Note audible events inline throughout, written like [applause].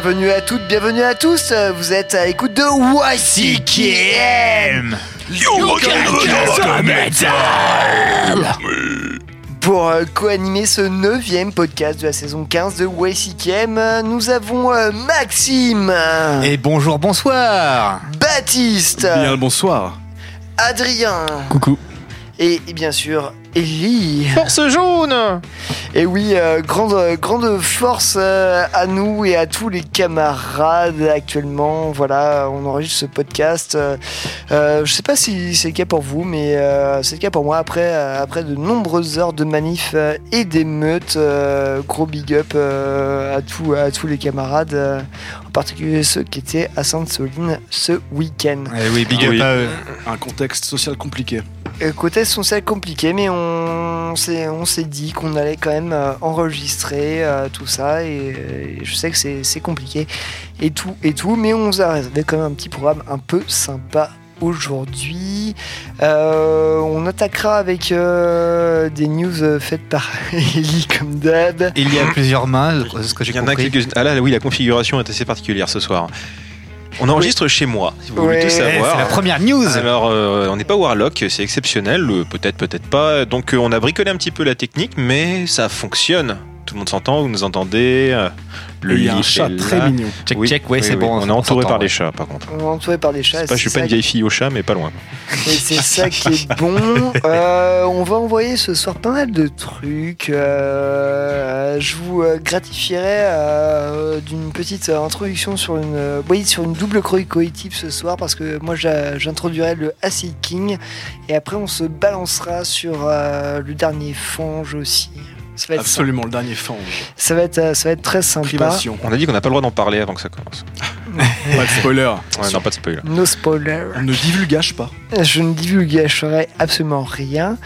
Bienvenue à toutes, bienvenue à tous. Vous êtes à l'écoute de YCKM. Pour euh, co-animer ce neuvième podcast de la saison 15 de YCKM, euh, nous avons euh, Maxime, Et bonjour, bonsoir. Baptiste, Bien le bonsoir. Adrien. Coucou. Et, et bien sûr Ellie. Force jaune Et oui, euh, grande, grande force euh, à nous et à tous les camarades actuellement. Voilà, on enregistre ce podcast. Euh, euh, je sais pas si c'est le cas pour vous, mais c'est le cas pour moi. Après, après de nombreuses heures de manifs et d'émeutes, gros big up à, tous, à tous les camarades, en particulier ceux qui étaient à Sainte-Soline ce week-end. Eh oui, big Ah up oui. à eux. Un contexte social compliqué. Euh, Côté sont celles compliquées, mais on s'est on s'est dit qu'on allait quand même euh, enregistrer euh, tout ça et, euh, je sais que c'est c'est compliqué et tout et tout, mais on vous a réservé quand même un petit programme un peu sympa aujourd'hui. Euh, on attaquera avec euh, des news euh, faites par [laughs] Ellie comme d'hab. Il y a plusieurs mains, c'est ce que j'ai Il y en a compris. quelques Ah là, oui, la configuration est assez particulière ce soir. On enregistre chez moi, si vous voulez Ouais. tout Eh, c'est savoir. la première news Alors, euh, on n'est pas Warlock, c'est exceptionnel, peut-être, peut-être pas. Donc, euh, on a bricolé un petit peu la technique, mais ça fonctionne. Tout le monde s'entend, vous nous entendez. Le il y a un lit chat est très là. mignon. Check, Oui, check, ouais, oui, c'est oui. bon. On est entouré par ouais. les chats, par contre. On est entouré par des chats. Pas, je suis pas une vieille fille au chat, mais pas loin. Et c'est ça qui est [laughs] bon. Euh, on va envoyer ce soir pas mal de trucs. Euh, je vous euh, gratifierai euh, d'une petite introduction sur une, oui, sur une double chronique collective ce soir parce que moi j'introduirai le Acid King et après on se balancera sur euh, le dernier Fange aussi. Ça va être, Absolument le dernier fange. ça va être, euh, ça va être très sympa. Privation. On a dit qu'on n'a pas le droit d'en parler avant que ça commence. [laughs] Pas de spoiler. Ouais, non, pas de spoil. No spoiler. On ne divulgage pas. Je ne divulguerai absolument rien.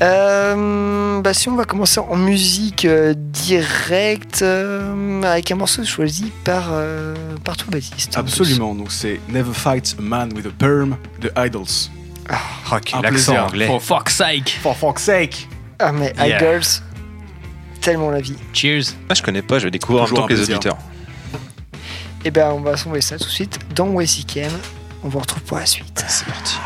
Euh, bah si on va commencer en musique euh, directe euh, avec un morceau choisi par, euh, par toi Baptiste. en Absolument. Donc c'est Never Fight a Man with a Perm de Idols. Oh, quel Un accent plaisir. anglais. For fuck's sake. For fuck's sake. Ah mais Yeah. Idols, tellement la vie. Cheers. Ah, je connais pas, je vais découvrir en temps que les auditeurs. Et ben on va s'envoyer ça tout de suite dans WCKM. On vous retrouve pour la suite. C'est parti.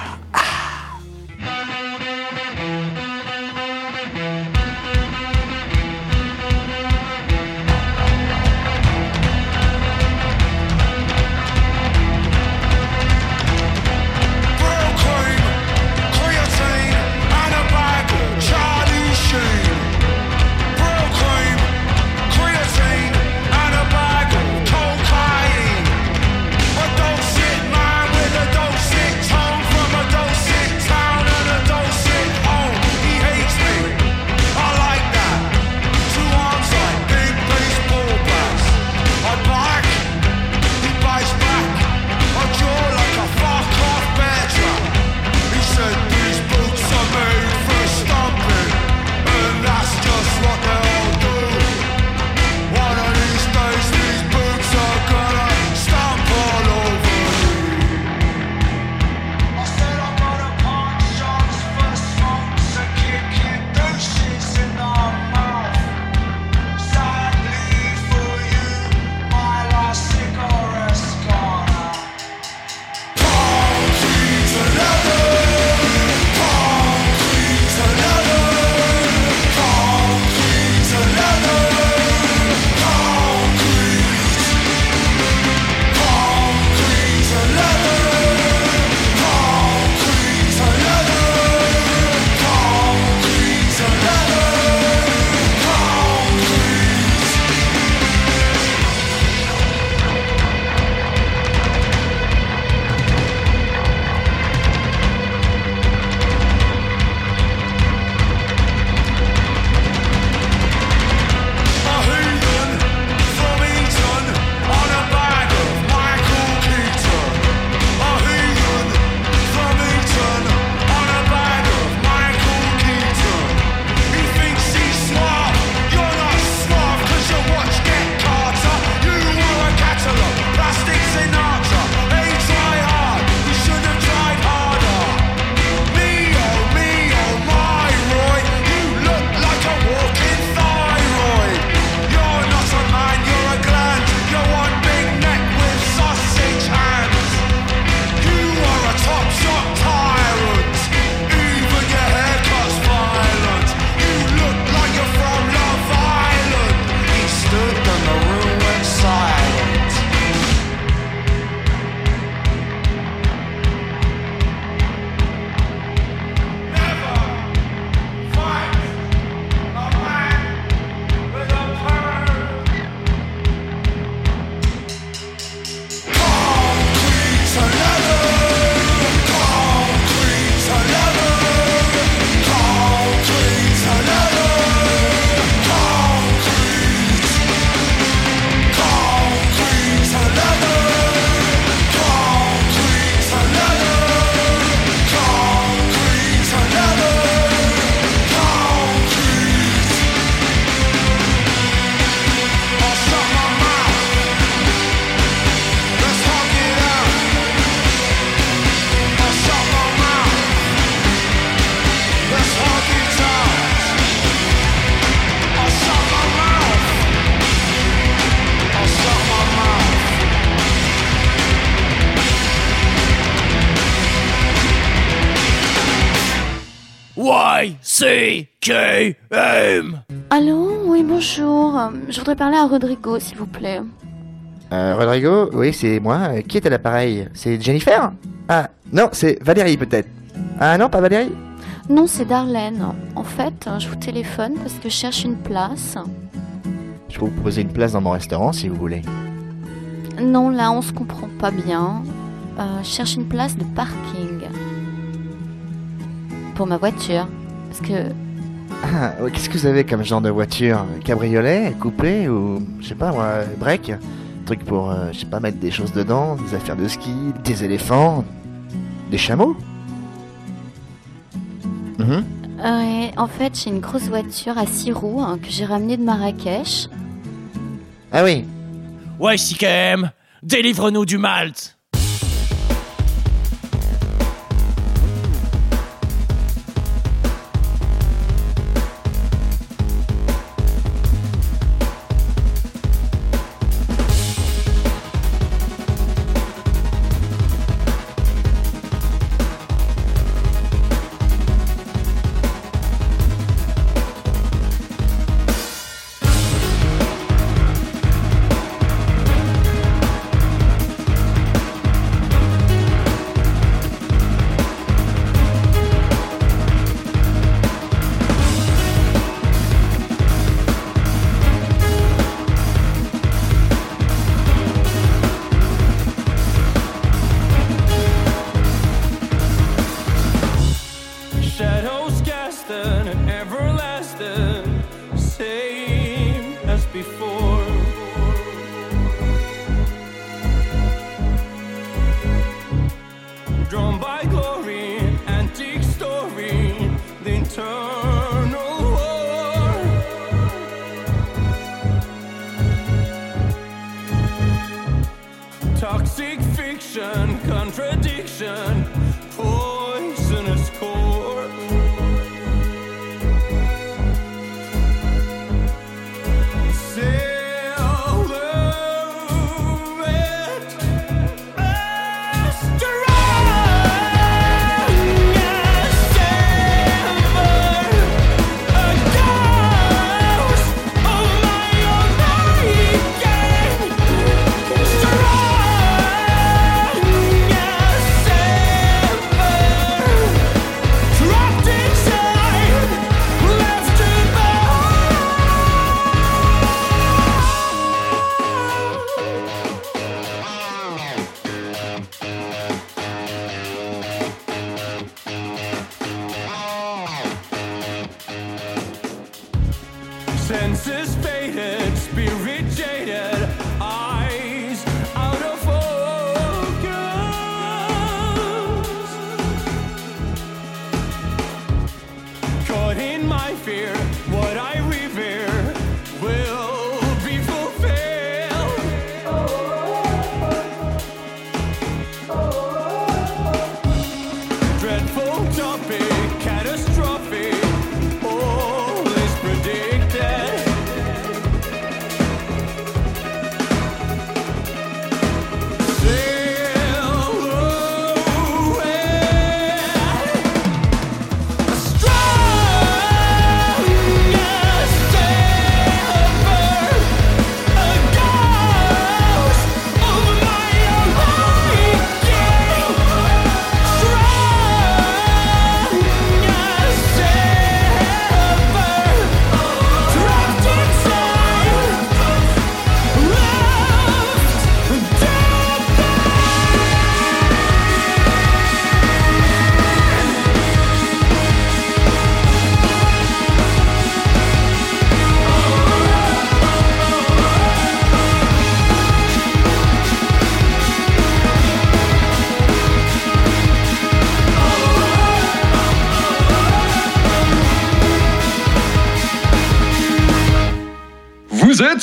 Voudrais parler à Rodrigo, s'il vous plaît. Euh, Rodrigo, oui, c'est moi. Euh, Qui est à l'appareil? C'est Jennifer? Ah, non, c'est Valérie peut-être. Ah non, pas Valérie? Non, c'est Darlene. En fait, euh, je vous téléphone parce que je cherche une place. Je peux vous proposer une place dans mon restaurant si vous voulez. Non, là, on se comprend pas bien. Euh, je cherche une place de parking. Pour ma voiture. Parce que... Ah, ouais, qu'est-ce que vous avez comme genre de voiture Cabriolet, coupé ou, je sais pas moi, break Truc pour, euh, je sais pas, mettre des choses dedans, des affaires de ski, des éléphants, des chameaux Mhm. Ouais, en fait, j'ai une grosse voiture à six roues hein, que j'ai ramenée de Marrakech. Ah oui, Ouais, CKM Délivre-nous du Malte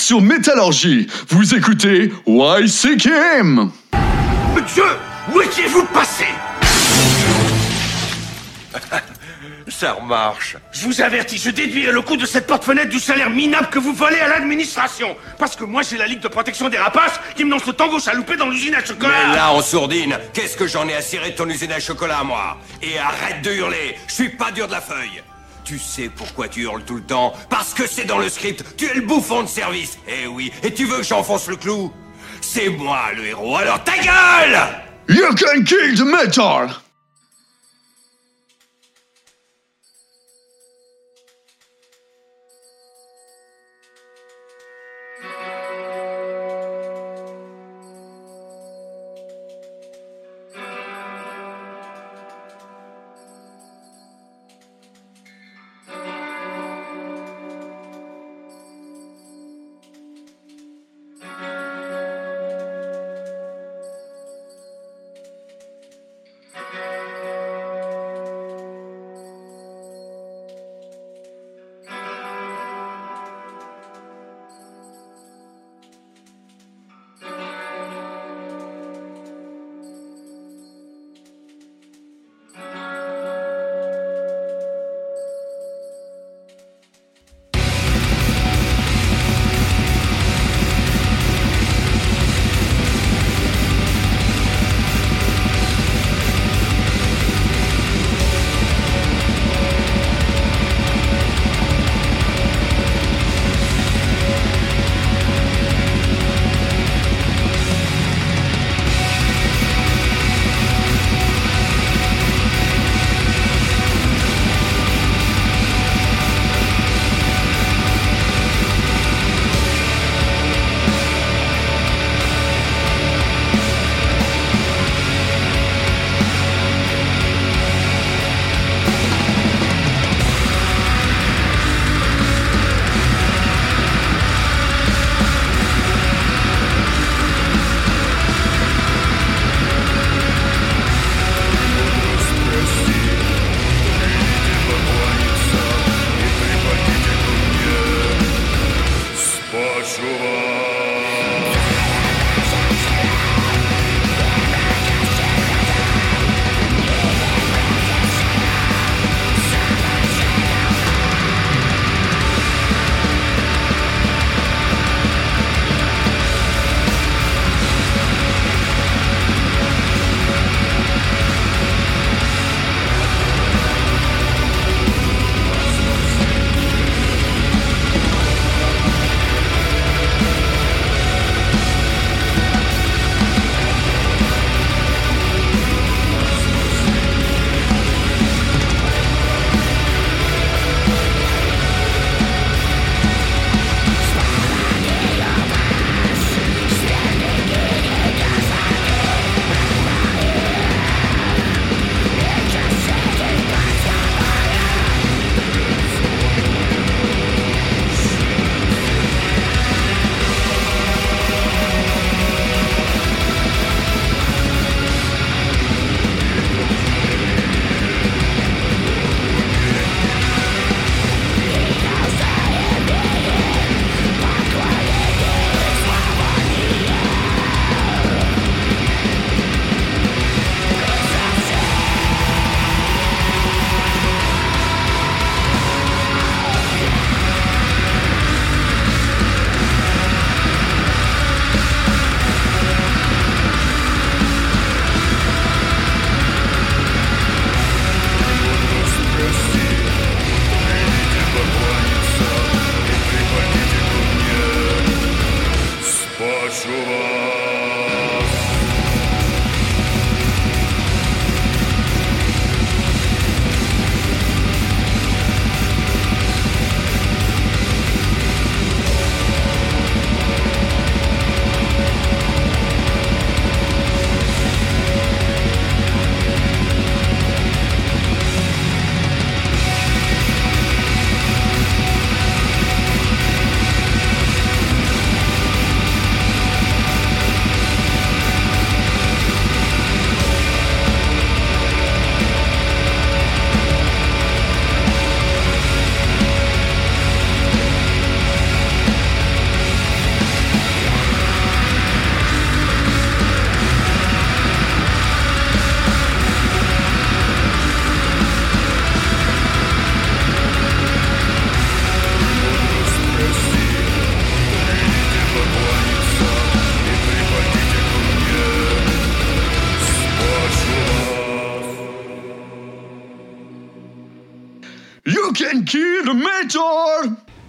sur Métallurgie. Vous écoutez YCKM. Dieu, où étiez-vous passé? [laughs] Ça remarche. Je vous avertis, je déduirai le coût de cette porte-fenêtre du salaire minable que vous volez à l'administration. Parce que moi, j'ai la Ligue de protection des rapaces qui me lance le tango chaloupé dans l'usine à chocolat. Mais là, en sourdine, qu'est-ce que j'en ai à cirer de ton usine à chocolat, moi? Et arrête de hurler, je suis pas dur de la feuille Tu sais pourquoi tu hurles tout le temps. Parce que c'est dans le script, tu es le bouffon de service. Eh oui, et tu veux que j'enfonce le clou? C'est moi le héros, alors ta gueule! You can kill the metal!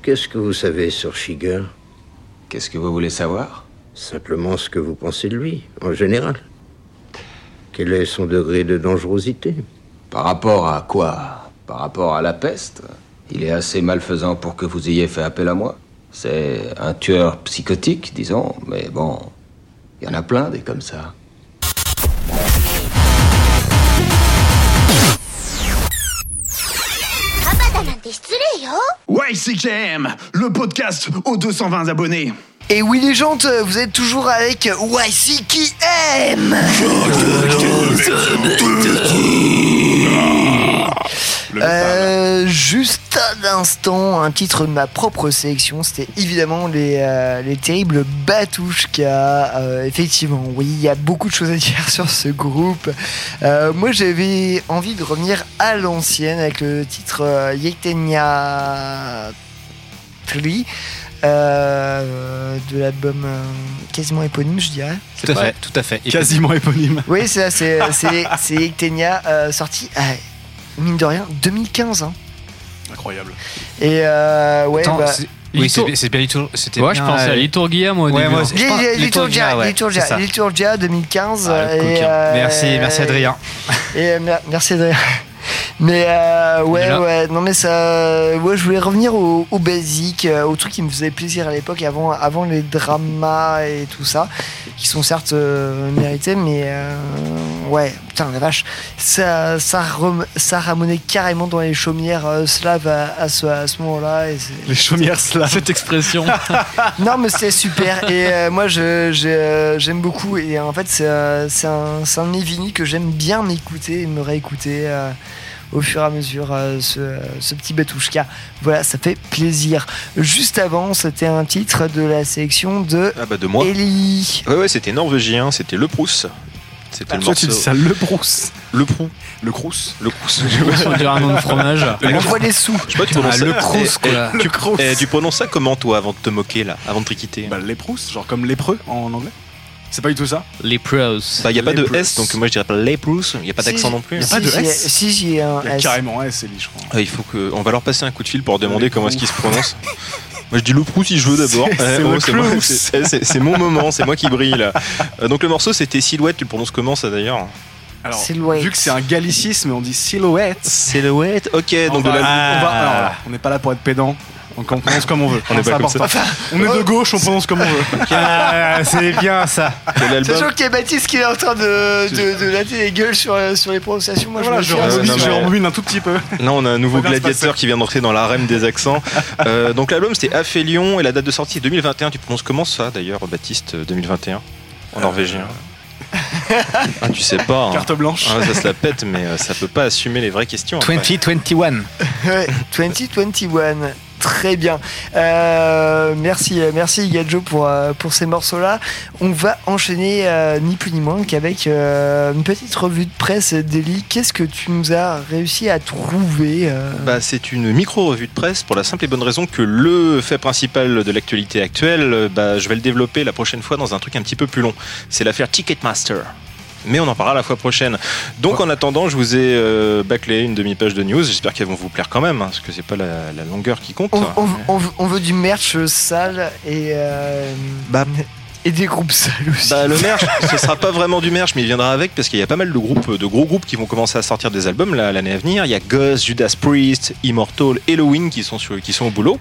Qu'est-ce que vous savez sur Shiger? Qu'est-ce que vous voulez savoir? Simplement ce que vous pensez de lui, en général. Quel est son degré de dangerosité? Par rapport à quoi? Par rapport à la peste? Il est assez malfaisant pour que vous ayez fait appel à moi. C'est un tueur psychotique, disons, mais bon, il y en a plein des comme ça. YCKM, le podcast aux 220 abonnés. Et oui les gens, vous êtes toujours avec YC qui aime Euh, Juste un instant, un titre de ma propre sélection, c'était évidemment les, euh, les terribles Batouchka. Euh, effectivement, oui, il y a beaucoup de choses à dire [laughs] sur ce groupe. Euh, moi, j'avais envie de revenir à l'ancienne avec le titre euh, Yektenia Tri. euh, de l'album euh, quasiment éponyme, je dirais. Tout à fait, tout à fait. Quasiment éponyme. Oui, c'est ça, c'est Ectenia, euh, sorti, mine de rien, 2015. hein. Incroyable. Et euh, ouais, Attends, bah, c'est- oui, c'est bien C'était Ouais, je pensais à euh, Liturgia, moi, au Ouais, début. moi. Je pense- Liturgia, Liturgia, ouais, Liturgia. Liturgia 2015. Ah, et, euh, Merci, merci Adrien. Et euh, mer- merci Adrien. Mais euh, ouais, Déjà. ouais, non mais ça, ouais, je voulais revenir au, au basique, euh, au truc qui me faisait plaisir à l'époque, avant, avant les dramas et tout ça, qui sont certes euh, mérités, mais euh, ouais, putain la vache, ça, ça, rem- ça ramonait carrément dans les chaumières euh, slaves à, à ce, à ce moment-là. c'est- Les chaumières slaves. Cette expression. [laughs] non mais c'était super et euh, moi je, euh, j'aime beaucoup et en fait c'est, c'est un, c'est un de mes vinyles que j'aime bien m'écouter et me réécouter euh, au fur et à mesure euh, ce, ce petit Batouchka. Voilà, ça fait plaisir. Juste avant, c'était un titre de la sélection de Ah bah de moi. Ellie. Ouais ouais, c'était norvégien, c'était Le Prousse. C'était le Toi, tu dis ça, le brousse. Le Prou. Le crous. Le Prousse. On dirait un nom de fromage. On voit les sous. Je sais pas, tu Ah, prononces le ça- Crous, eh, quoi. eh, tu, Le crous. eh, tu prononces ça comment toi avant de te moquer là, avant de triquiter Bah, les genre comme lépreux en anglais. C'est pas du tout ça Les pros. Bah y a pas de S, donc moi je dirais pas les Prousse, y a pas Si, d'accent non plus. y a pas de si, S Si, si, il y a un Il y a S. carrément un S, Ellie, je crois. Ah, il faut que, on va leur passer un coup de fil pour demander Les comment est-ce Prousse. qu'il se prononce. [laughs] Moi je dis le Prou si je veux d'abord. C'est- Eh, le c'est mon moment, c'est moi qui brille là. Euh, donc le morceau c'était Silhouette, tu le prononces comment ça d'ailleurs Alors, Silhouette. vu que c'est un gallicisme, on dit silhouette. Silhouette, ok, On donc de va- la. on va- alors là, on n'est pas là pour être pédant. Donc on prononce comme on veut. On est pas comme ça. On est de gauche, on prononce comme on veut. [laughs] Ah, c'est bien ça. Sachant qu'il y a Baptiste qui est en train de, de, de latter les gueules sur, euh, sur les prononciations. Moi, Voilà, je rembobine, non, mais- rembobine un tout petit peu. Là, on a un nouveau gladiateur qui vient d'entrer dans l'arène des accents. Euh, donc l'album c'était Aphélion et la date de sortie est 2021. Tu prononces comment ça d'ailleurs, Baptiste euh, 2021 en norvégien [laughs] Ah, tu sais pas. hein. Carte blanche. Ah, ça se la pète, mais euh, ça peut pas assumer les vraies questions. après. 2021. Ouais, 2021. Très bien. Euh, merci, merci Gadjo pour, euh, pour ces morceaux-là. On va enchaîner euh, ni plus ni moins qu'avec une petite revue de presse d'Eli. Qu'est-ce que tu nous as réussi à trouver Bah, c'est une micro-revue de presse pour la simple et bonne raison que le fait principal de l'actualité actuelle, bah, je vais le développer la prochaine fois dans un truc un petit peu plus long. C'est l'affaire Ticketmaster. Mais on en parlera la fois prochaine. Donc en attendant, je vous ai euh, bâclé une demi-page de news. J'espère qu'elles vont vous plaire quand même, hein, parce que c'est pas la, la longueur qui compte. on, on- on veut- on veut du merch sale et, euh, Bah, et des groupes sales aussi. Bah, le merch, [laughs] ce sera pas vraiment du merch, mais il viendra avec parce qu'il y a pas mal de groupes, de gros groupes qui vont commencer à sortir des albums l'année à venir. Il y a Ghost, Judas Priest, Immortal, Halloween qui sont, sur, qui sont au boulot,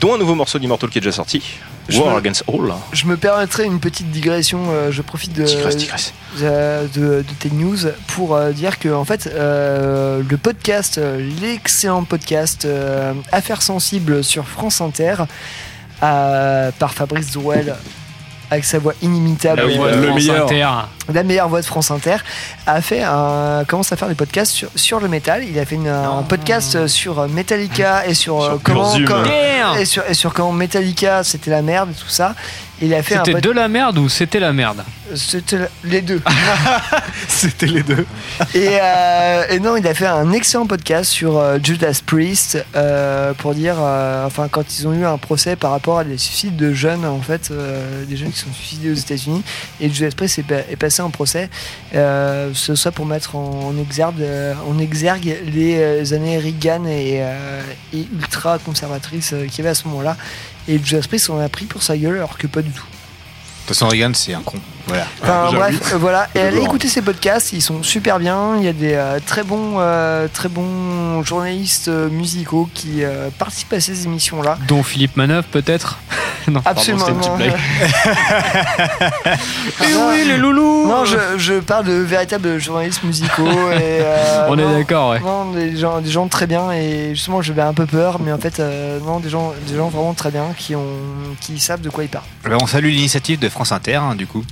dont un nouveau morceau d'Immortal qui est déjà sorti, Je War me- Against All. Je me permettrai une petite digression. euh, je profite de, de, de- de tes news pour euh, dire que en fait euh, le podcast, l'excellent podcast Affaires sensibles sur France Inter par Fabrice Drouel avec sa voix inimitable, La oui, voix de le France meilleur. Inter. la meilleure voix de France Inter, a fait un, commence à faire des podcasts sur, sur le métal. Il a fait une- un podcast sur Metallica et sur, euh, Sur comment, Burzum. comment- Damn et sur, et sur comment Metallica c'était la merde et tout ça. Il a fait C'était pod- de la merde ou c'était la merde? C'était les deux. [laughs] C'était les deux. et, euh, et non, il a fait un excellent podcast sur euh, Judas Priest euh, pour dire, euh, enfin, quand ils ont eu un procès par rapport à des suicides de jeunes, en fait, euh, des jeunes qui sont suicidés aux États-Unis. Et Judas Priest est, pa- est passé en procès, euh, ce soit pour mettre en, en exergue, euh, en exergue les années Reagan et, euh, et ultra conservatrices euh, qu'il y avait à ce moment-là. Et Judas Priest en a pris pour sa gueule, alors que pas du tout. De toute façon, Reagan, c'est un con. Voilà. Enfin, bref, euh, voilà. Et allez écouter ces podcasts, ils sont super bien. Il y a des euh, très bons, euh, très bons journalistes euh, musicaux qui euh, participent à ces émissions-là. Dont Philippe Manœuvre, peut-être [laughs] Non, pardon, Absolument. c'était une petite blague. [laughs] Et oui, les loulous Non, je, je parle de véritables journalistes musicaux. [laughs] Et, euh, On est d'accord, ouais. Non, des gens, des gens très bien. Et justement, j'avais un peu peur, mais en fait, euh, non, des gens, des gens vraiment très bien qui, ont, qui savent de quoi ils parlent. Eh ben, on salue l'initiative de France Inter, hein, du coup.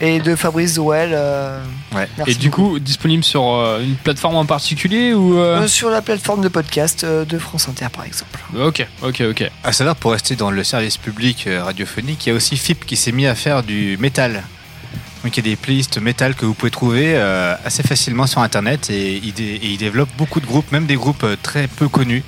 Et de Fabrice Zoel. euh, Ouais. Et du coup, disponible sur euh, une plateforme en particulier ou euh euh, sur la plateforme de podcast euh, de France Inter, par exemple. Ok, ok, ok. À savoir, pour rester dans le service public euh, radiophonique, il y a aussi FIP qui s'est mis à faire du métal. Donc il y a des playlists métal que vous pouvez trouver euh, assez facilement sur internet et il, dé- et il développe beaucoup de groupes, même des groupes euh, très peu connus.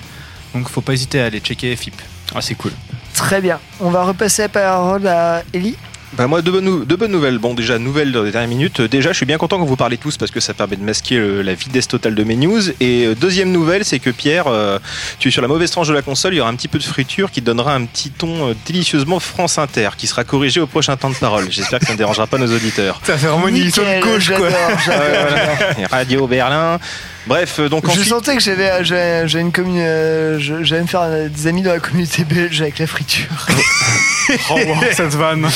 Donc faut pas hésiter à aller checker FIP. Ah, c'est cool. Très bien. On va repasser la parole à Ellie. Bah moi deux bonnes, nou- deux bonnes nouvelles. Bon déjà nouvelles dans les dernières minutes. Euh, Déjà je suis bien content que vous parlez tous parce que ça permet de masquer la vitesse totale de mes news. Et euh, deuxième nouvelle c'est que Pierre, euh, tu es sur la mauvaise tranche de la console. Il y aura un petit peu de friture qui donnera un petit ton euh, délicieusement France Inter qui sera corrigé au prochain temps de parole. J'espère que ça ne dérangera pas nos auditeurs. Ça fait vraiment une émission de Nickel, gauche quoi. j'adore, j'adore. [laughs] Et Radio Berlin. Bref euh, donc Je ensuite. sentais que j'avais, j'avais, j'avais une commune, euh, je- j'allais me faire des amis dans la communauté belge avec la friture. Oh, [laughs] wow, cette vanne. Mais-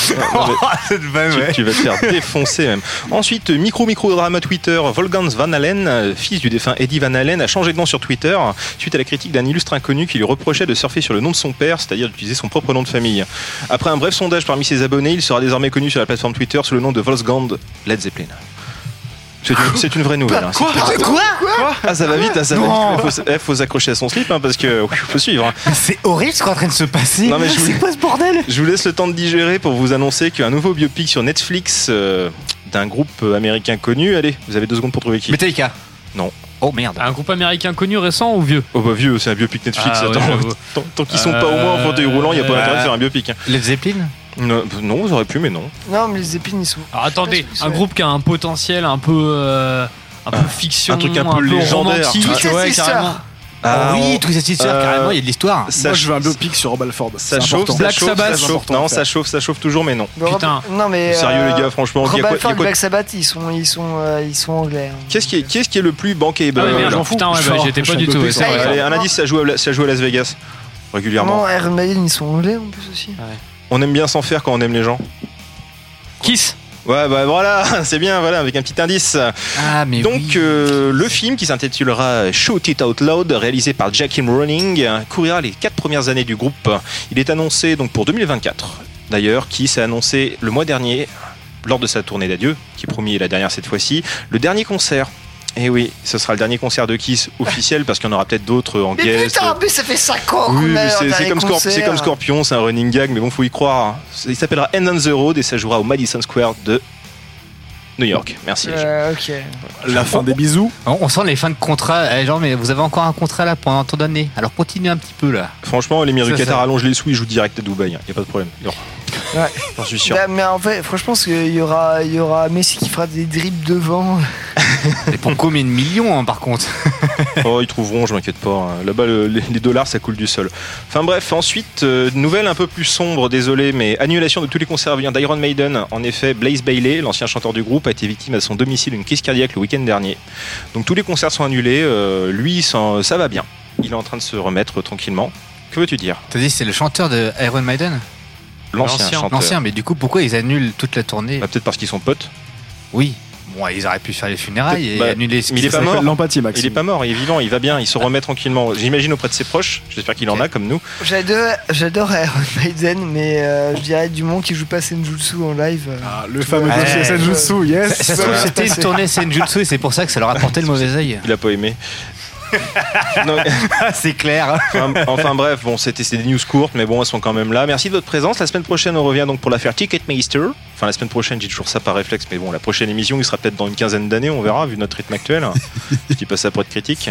Cette vanne, tu, ouais. tu vas te faire défoncer même. Ensuite, micro micro drama Twitter, Wolfgang Van Allen, fils du défunt Eddie Van Allen, a changé de nom sur Twitter suite à la critique d'un illustre inconnu qui lui reprochait de surfer sur le nom de son père, c'est-à-dire d'utiliser son propre nom de famille. Après un bref sondage parmi ses abonnés, il sera désormais connu sur la plateforme Twitter sous le nom de Wolfgang Led Zeppelin. C'est une, c'est une vraie nouvelle. hein. Quoi Quoi Ah, ça va vite, hein, ça va vite. Faut, eh, faut s'accrocher à son slip hein, parce que oui, faut suivre. hein. C'est horrible ce qui est en train de se passer. Non, mais je [laughs] C'est vous- quoi ce bordel Je vous laisse le temps de digérer pour vous annoncer qu'un nouveau biopic sur Netflix euh, d'un groupe euh, américain connu. Allez, vous avez deux secondes pour trouver qui. Metallica. Non. Oh merde. Un groupe américain connu récent ou vieux Oh bah vieux, c'est un biopic Netflix. Ah Attends, tant, tant qu'ils sont pas au moins en fauteuil roulant, il n'y a pas Euh, d'intérêt de faire un biopic. hein. Led Zeppelin Non, non, vous auriez pu, mais non. Non, mais les épines, ils sont. Alors attendez, un groupe qui a un potentiel un peu, euh, un peu fiction, un truc un peu légendaire. romantique, Twisted ouais, Sister. carrément. Ah, oui, on- tous ces histoires, euh, carrément, il y a de l'histoire. Ça, Moi, je veux un biopic sur Rob Alford. ça C'est chauffe, important. ça Black chauffe, Sabbath. ça C'est chauffe. Non, ça chauffe, ça chauffe toujours, mais non. Rob- Putain. Non, mais. Sérieux, euh, les gars, franchement, il y a Rob quoi- il y a Alford et quoi- Black Sabbath, ils sont, ils sont, euh, ils sont anglais. hein. Qu'est-ce qui, est- qu'est-ce qui est le plus bankable Ah ouais, euh, merde, putain, ouais, bah, j'y étais pas du tout. biopic ouais, sur c'est Rob vrai. Allez, un indice, ça joue, à, ça joue à Las Vegas régulièrement. Non, Iron Maiden, ils sont anglais en plus aussi. On aime bien s'en faire quand on aime les gens. Kiss Ouais, bah voilà, [laughs] c'est bien, voilà, avec un petit indice. Ah, mais Donc, oui. euh, le film qui s'intitulera Shoot It Out Loud, réalisé par Jackie euh, couvrira les quatre premières années du groupe. Il est annoncé donc pour 2024. D'ailleurs, qui s'est annoncé le mois dernier, lors de sa tournée d'adieu, qui promis est la dernière cette fois-ci, le dernier concert. Et oui, ce sera le dernier concert de Kiss officiel parce qu'il y en aura peut-être d'autres en Mais guest. putain, mais ça fait 5 ans Oui, c'est comme, c'est comme Scorpion, c'est un running gag, mais bon, faut y croire. Il s'appellera End on the Road et ça jouera au Madison Square de New York. Merci. Euh, ok. La fin des bisous. On, on sent les fins de contrat. Eh, genre, mais vous avez encore un contrat là pendant tant d'années. Alors continuez un petit peu là. Franchement, les du Ça, Qatar ça. allongent les sous, ils jouent direct à Dubaï, il a pas de problème. Non. Ouais. J'en suis sûr. Bah, mais en fait, franchement, parce qu'il y aura, il y aura Messi qui fera des dribbles devant. Et pour combien de millions hein, par contre [laughs] Oh, ils trouveront, je m'inquiète pas. hein. Là-bas, le- les, dollars, ça coule du sol. Enfin bref, ensuite, euh, nouvelle un peu plus sombre, désolé, mais annulation de tous les concerts d'Iron Maiden. En effet, Blaze Bailey, l'ancien chanteur du groupe, a été victime à son domicile d'une crise cardiaque le week-end dernier. Donc tous les concerts sont annulés. euh, lui, ça, ça va bien. Il est en train de se remettre tranquillement. Que veux-tu dire? T'as dit c'est le chanteur de Iron Maiden? L'ancien L'ancien. chanteur. L'ancien, mais du coup pourquoi ils annulent toute la tournée Bah, Peut-être parce qu'ils sont potes. Oui. Bon, ils auraient pu faire les funérailles et Bah, annuler ce mais qui il est pas mort. L'empathie, Il est pas mort, il est vivant, il va bien, il se remet tranquillement. J'imagine auprès de ses proches. J'espère qu'il en a comme nous. J'adore, j'adore Iron Maiden, mais euh, je dirais du monde qui joue pas Senjutsu en live. euh, Ah, le fameux Ouais. dossier Senjutsu, yes. Ça, ça se trouve, c'était une tournée Senjutsu et c'est pour ça que ça leur a porté le mauvais œil. Il a pas aimé. [laughs] [laughs] C'est clair. enfin, enfin, bref, bon, c'était des news courtes, mais bon, elles sont quand même là. Merci de votre présence. La semaine prochaine, on revient donc pour l'affaire Ticketmaster. Enfin, la semaine prochaine, j'ai toujours ça par réflexe, mais bon, la prochaine émission, il sera peut-être dans une quinzaine d'années, on verra, vu notre rythme actuel. [laughs] Je dis pas ça pour être critique.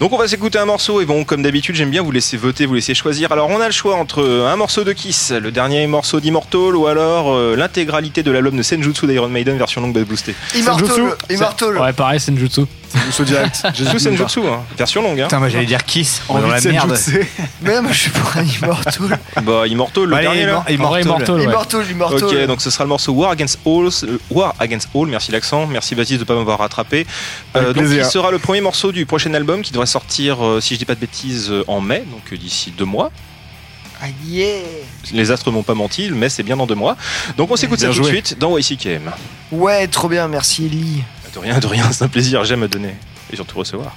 Donc on va s'écouter un morceau et bon comme d'habitude j'aime bien vous laisser voter, vous laisser choisir. Alors on a le choix entre un morceau de Kiss, le dernier morceau d'Immortal ou alors euh, l'intégralité de l'album de Senjutsu d'Iron Maiden version longue bass boostée. Immortal. Immortal. Ouais, pareil, Senjutsu. Senjutsu direct. Senjutsu [laughs] Senjutsu, hein, version longue. Hein. Putain, moi j'allais dire Kiss. On est dans Envie la de merde. Senjutsu. Mais non, moi je suis pour un Immortal. Bah Immortal le Allez, dernier là. Immor- En vrai, Immortal, ouais. Immortal, Immortal. Ok, donc ce sera le morceau War Against All. euh, War Against All, merci l'accent, merci Baptiste de pas m'avoir rattrapé. Avec donc plaisir. il sera le premier morceau du prochain album qui devrait sortir, euh, si je dis pas de bêtises, euh, en mai, donc euh, d'ici deux mois. Ah yeah. Les astres m'ont pas menti, le mai c'est bien dans deux mois. Donc on s'écoute ça Bien tout de joué. suite dans YCKM. Ouais, trop bien, merci Ellie. De rien, de rien, c'est un plaisir, j'aime donner et surtout recevoir.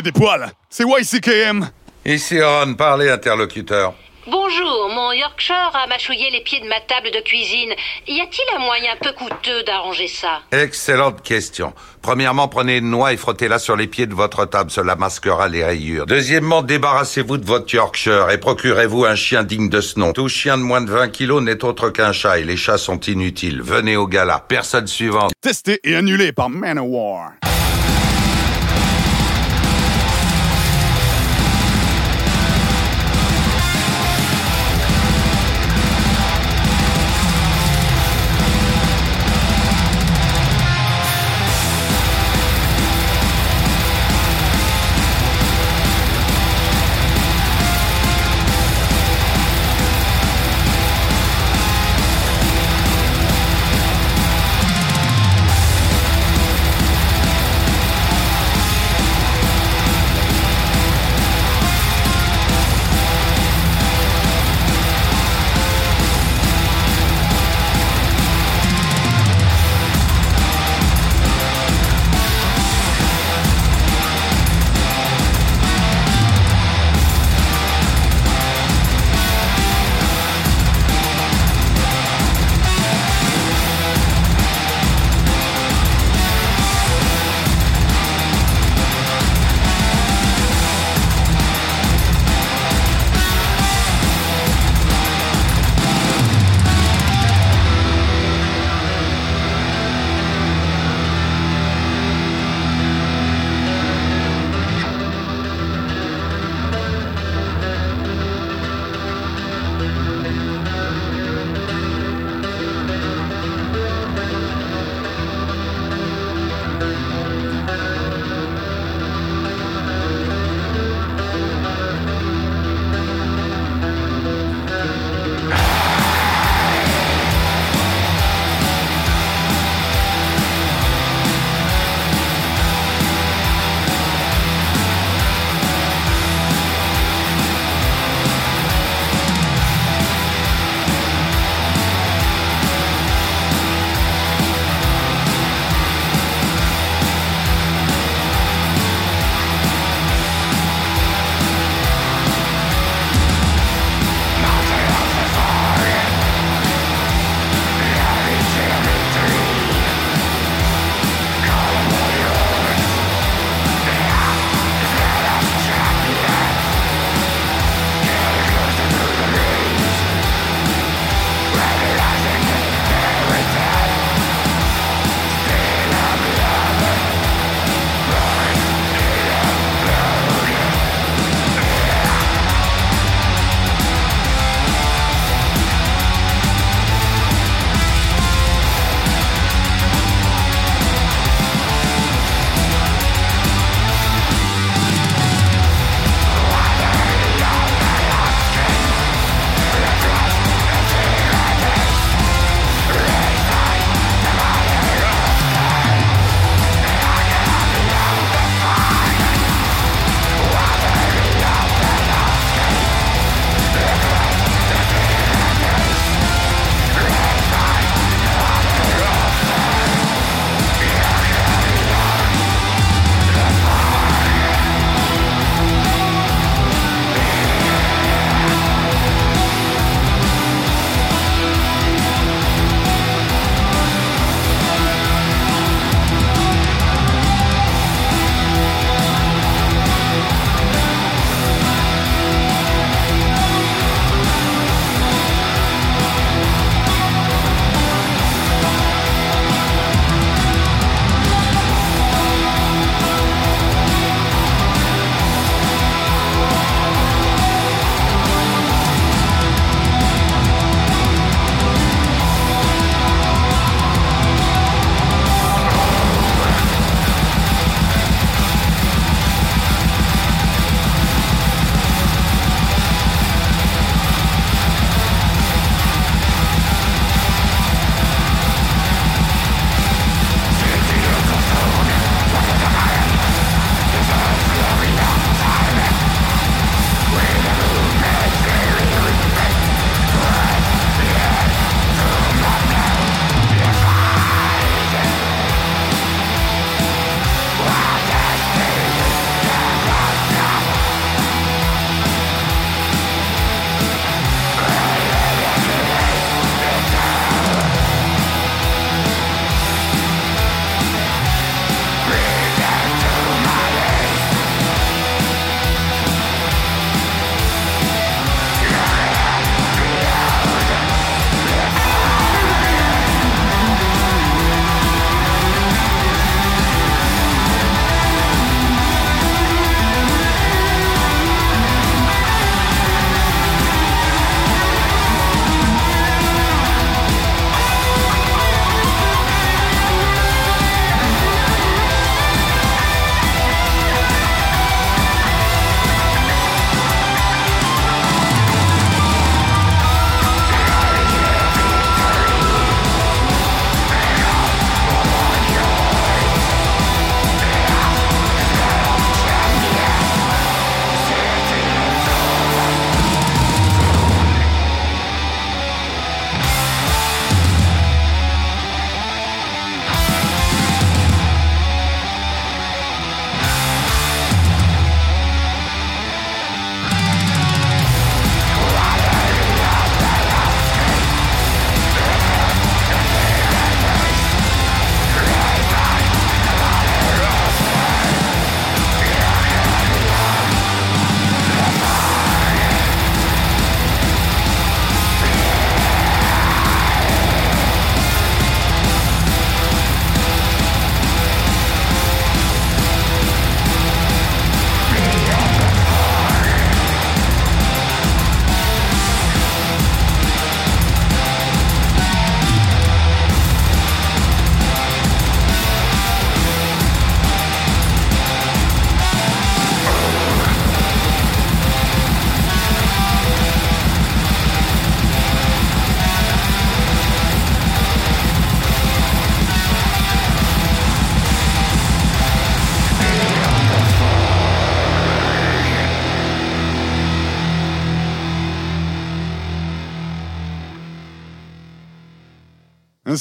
Et des poils. C'est YCKM. Ici Ron, parlez interlocuteur. Bonjour, mon Yorkshire a mâchouillé les pieds de ma table de cuisine. Y a-t-il un moyen peu coûteux d'arranger ça? Excellente question. Premièrement, prenez une noix et frottez-la sur les pieds de votre table, cela masquera les rayures. Deuxièmement, débarrassez-vous de votre Yorkshire et procurez-vous un chien digne de ce nom. Tout chien de moins de 20 kilos n'est autre qu'un chat et les chats sont inutiles. Venez au gala. Personne suivante. Testé et annulé par Manowar.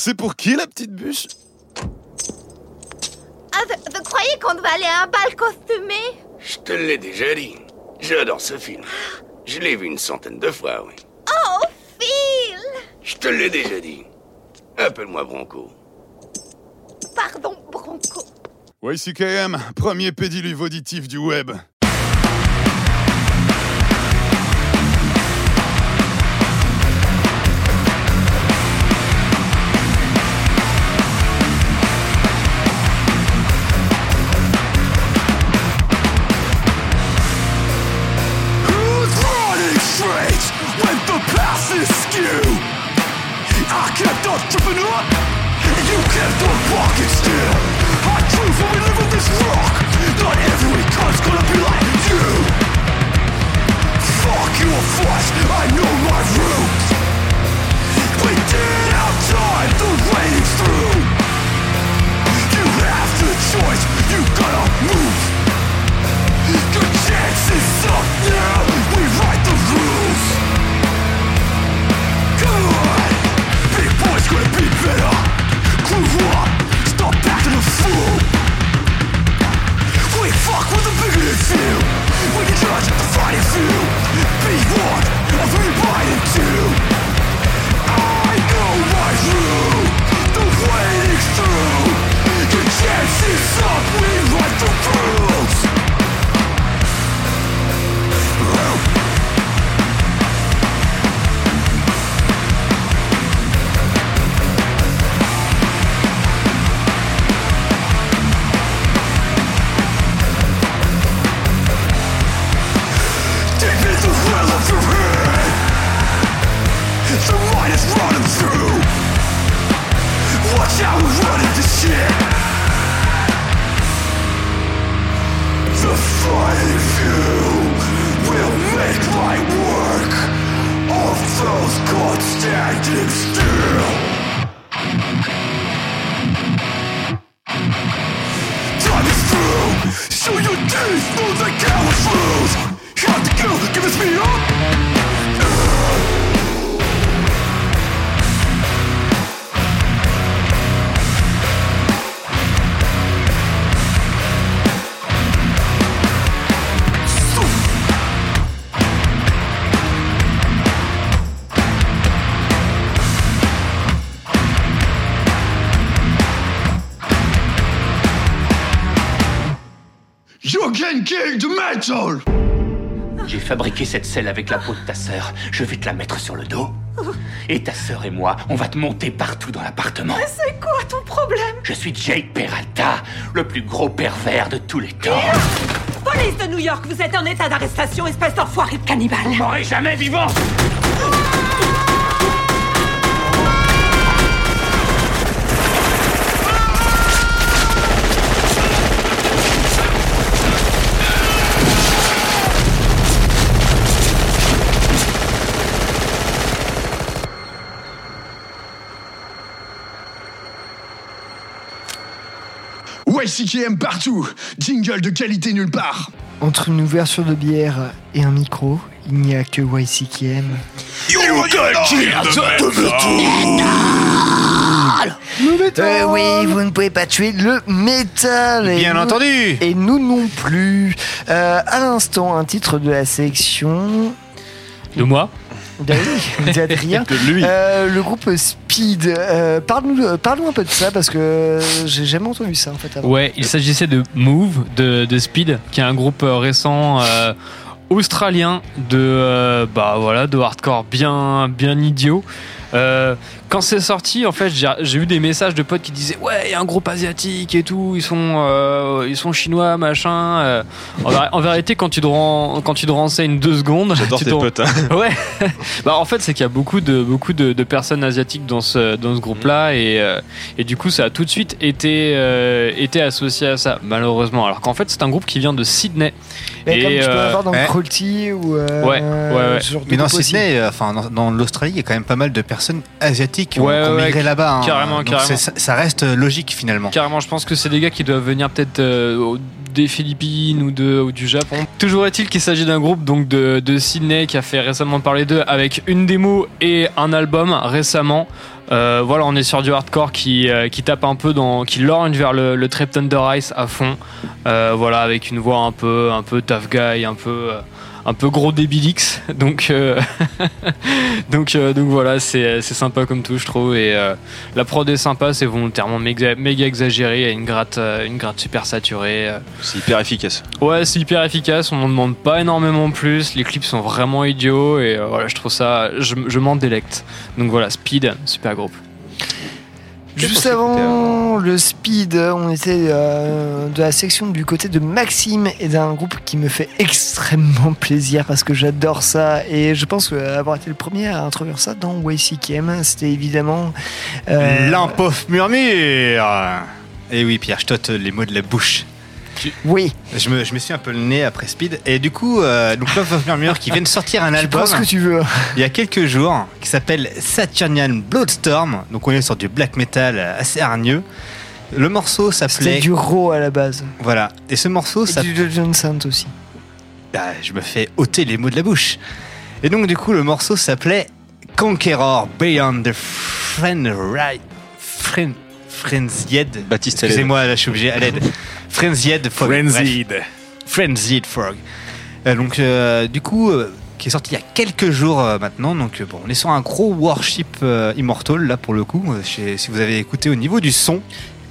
C'est pour qui la petite bûche? Ah, vous, vous croyez qu'on devait aller à un bal costumé? Je te l'ai déjà dit. J'adore ce film. Je l'ai vu une centaine de fois, oui. Oh, Phil Je te l'ai déjà dit. Appelle-moi Bronco. Pardon, Bronco. YCKM, premier pédiluve auditif du web. Up, and you kept on walking still. I choose when we live on this rock. Not every cunt's gonna be like you. Fuck your flesh, I know my roots. We did have time, the waiting's through. You have the choice, you gotta move. Your chance is up now. We fuck with the bigger few. We can judge the fighting few. Be one of everybody two. I know my. The waiting's through. Your chance is up. We write the rules. The is running through Watch we're shit. The fighting few Will make light work Of those caught standing still. Time is through Show your teeth, know the cowards. Lose Have to go, give us me up J'ai fabriqué cette selle avec la peau de ta sœur. Je vais te la mettre sur le dos. Et ta sœur et moi, on va te monter partout dans l'appartement. Mais c'est quoi ton problème? Je suis Jake Peralta, le plus gros pervers de tous les temps. Police de New York, vous êtes en état d'arrestation, espèce d'enfoiré de cannibale. Vous m'aurez jamais vivant YCKM partout Jingle de qualité nulle part Entre une ouverture de bière et un micro, il n'y a que YCKM. You kill the Euh, oui, vous ne pouvez pas tuer le métal. Et Bien nous- entendu. Et nous non plus. Euh, à l'instant, un titre de la sélection. De moi d'Adrien. De lui. Euh, le groupe Speed. Euh, Parle-nous parle-nous un peu de ça parce que j'ai jamais entendu ça en fait avant. Ouais, il s'agissait de Move, de, de Speed, qui est un groupe euh, récent euh, australien de, euh, bah, voilà, de hardcore bien, bien idiot. Euh, quand c'est sorti, en fait, j'ai eu des messages de potes qui disaient ouais, il y a un groupe asiatique et tout, ils sont, euh, ils sont chinois, machin. Euh, en, vé- en vérité, quand tu te ren- quand tu te renseignes deux secondes, J'adore tes te- potes, hein. [laughs] Ouais. bah en fait, c'est qu'il y a beaucoup de beaucoup de, de personnes asiatiques dans ce dans ce groupe-là et euh, et du coup, ça a tout de suite été euh, été associé à ça, malheureusement. Alors qu'en fait, c'est un groupe qui vient de Sydney. Mais comme tu peux euh, avoir dans ouais. Cruelty ou. euh, Ouais, ouais, ouais. ce genre de Mais dans. Sydney, enfin dans, dans l'Australie, il y a quand même pas mal de personnes personnes asiatiques Ouais, là-bas. hein. carrément, Donc carrément. Ça, ça reste logique finalement. Carrément, je pense que c'est des gars qui doivent venir peut-être euh, des Philippines ou, de, ou du Japon. Toujours est-il qu'il s'agit d'un groupe donc de, de Sydney qui a fait récemment parler d'eux avec une démo et un album récemment. Euh, voilà, on est sur du hardcore qui, euh, qui tape un peu dans, qui lorgne vers le, le Trap Thunder Ice à fond. Euh, voilà, avec une voix un peu, un peu tough guy, un peu, euh, un peu gros débilix. Donc, euh, [laughs] donc, euh, donc voilà, c'est c'est sympa comme tout, je trouve. Et euh, la prod est sympa, c'est volontairement méga, méga exagéré, il y a une gratte, euh, une gratte super saturée. euh. C'est hyper efficace. Ouais, c'est hyper efficace, on n'en demande pas énormément plus, les clips sont vraiment idiots et euh, voilà, je trouve ça, je, je m'en délecte. Donc voilà, Speed, super groupe. Juste avant le speed, on était euh, de la section du côté de Maxime et d'un groupe qui me fait extrêmement plaisir parce que j'adore ça. Et je pense que avoir été le premier à introduire ça dans YCKM, c'était évidemment euh, L'impof murmure. Et oui, Pierre, je t'ôte les mots de la bouche. Oui. Je me, je me suis un peu le nez après Speed. Et du coup, euh, donc Love of Murmure qui vient de sortir un [laughs] Tu album. prends ce que tu veux. [laughs] Il y a quelques jours, qui s'appelle Saturnian Bloodstorm. Donc on est sur du black metal assez hargneux. Le morceau C'était s'appelait. du raw à la base. Voilà. Et ce morceau Et s'appelle. du John Sant aussi. Ah, je me fais ôter les mots de la bouche. Et donc, du coup, le morceau s'appelait Conqueror Beyond the Friend Right. Friend. Frenzied. Baptiste. Excusez-moi, là, je suis obligé. À l'aide. [laughs] Frenzied Frog. Frenzied. Bref. Frenzied Frog. Euh, donc, euh, du coup, euh, qui est sorti il y a quelques jours euh, maintenant. Donc, euh, bon, on est sur un gros worship euh, Immortal, là, pour le coup. Euh, si vous avez écouté au niveau du son,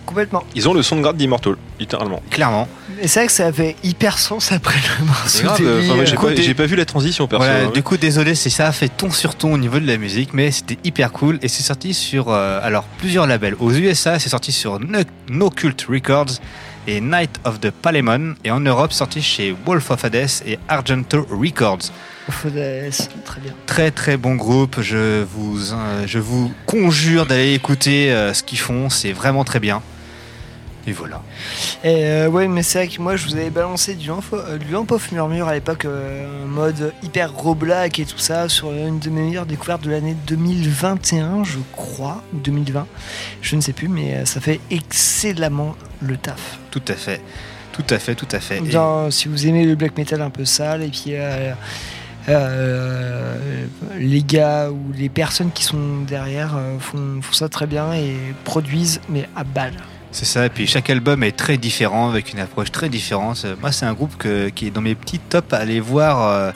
Complètement. Ils ont le son de grade d'Immortal, littéralement. clairement. Et c'est vrai que ça avait hyper sens après le morceau. C'est grave, enfin, j'ai pas, j'ai pas vu la transition perso. Voilà, hein. du coup, désolé si ça a fait ton sur ton au niveau de la musique, mais c'était hyper cool et c'est sorti sur euh, alors plusieurs labels. Aux USA, c'est sorti sur No, No Cult Records et Night of the Palemon, et en Europe, sorti chez Wolf of Hades et Argento Records. Fodès, très bien. Très très bon groupe. Je vous euh, je vous conjure d'aller écouter euh, ce qu'ils font. C'est vraiment très bien. Et voilà. Et euh, ouais, mais c'est vrai que moi je vous avais balancé du Lamp euh, of Murmure à l'époque, euh, en mode hyper roblack et tout ça, sur une de mes meilleures découvertes de l'année 2021, je crois, ou 2020, je ne sais plus, mais euh, ça fait excellemment le taf. Tout à fait. Tout à fait, tout à fait. Et- si vous aimez le black metal un peu sale, et puis euh, les gars ou les personnes qui sont derrière font, font ça très bien et produisent, mais à balle. C'est ça, et puis chaque album est très différent, avec une approche très différente. Moi, c'est un groupe que- qui est dans mes petits tops à aller voir euh,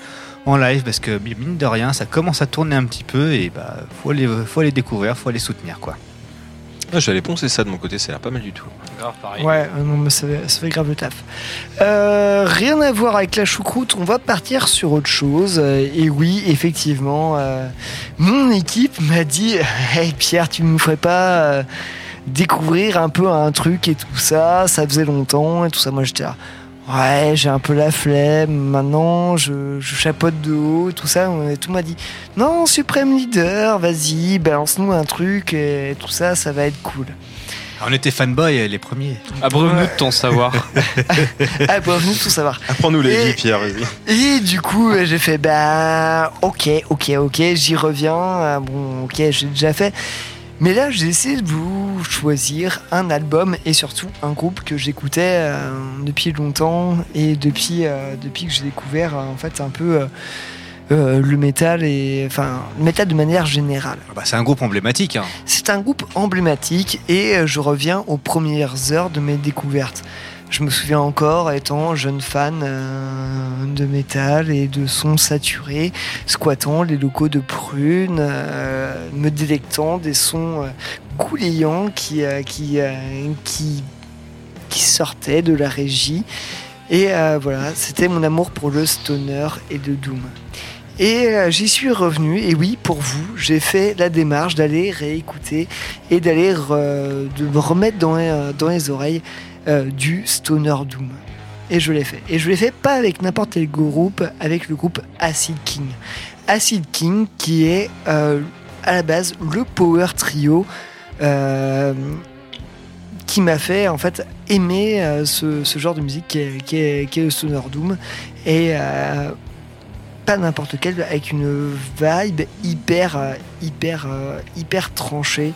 en live, parce que mine de rien, ça commence à tourner un petit peu, et bah, faut aller, faut aller découvrir, faut aller soutenir, quoi. Ah, J'allais poncer ça de mon côté, ça a l'air pas mal du tout. Grave, pareil. Ouais, euh, non, mais ça, fait- ça fait grave le taf. Euh, rien à voir avec la choucroute, on va partir sur autre chose. Et oui, effectivement, euh, mon équipe m'a dit [laughs] Hey Pierre, tu nous ferais pas euh, découvrir un peu un truc et tout ça Ça faisait longtemps et tout ça. Moi j'étais là. Ouais, j'ai un peu la flemme. Maintenant, je, je chapeaute de haut, tout ça. Et tout m'a dit Non, Suprême Leader, vas-y, balance-nous un truc et tout ça, ça va être cool. On était fanboy les premiers. Abreuve-nous Ouais. [laughs] de ton savoir. Ah, bah, nous tout savoir. Apprends-nous la Et- vie, Pierre, vas-y. Et du coup, j'ai fait bah ok, ok, ok, j'y reviens. Euh, Bon, ok, j'ai déjà fait. Mais là, j'ai essayé de vous choisir un album et surtout un groupe que j'écoutais euh, depuis longtemps et depuis, euh, depuis que j'ai découvert euh, en fait un peu euh, le métal et enfin le métal de manière générale. Bah, c'est un groupe emblématique. hein. C'est un groupe emblématique et je reviens aux premières heures de mes découvertes. Je me souviens encore étant jeune fan euh, de métal et de sons saturés, squattant les locaux de Prune, euh, me délectant des sons euh, goulayants qui, sortaient de la régie. Et voilà, c'était mon amour pour le stoner et le doom. Et j'y suis revenu, et oui, pour vous, j'ai fait la démarche d'aller réécouter et d'aller de me remettre dans dans les oreilles euh, du Stoner Doom. Et je l'ai fait. Et je l'ai fait pas avec n'importe quel groupe, avec le groupe Acid King. Acid King qui est euh, à la base le power trio euh, qui m'a fait en fait aimer ce, genre de musique qui est, qui est- le Stoner Doom. Et pas n'importe quel, avec une vibe hyper, hyper, hyper tranchée,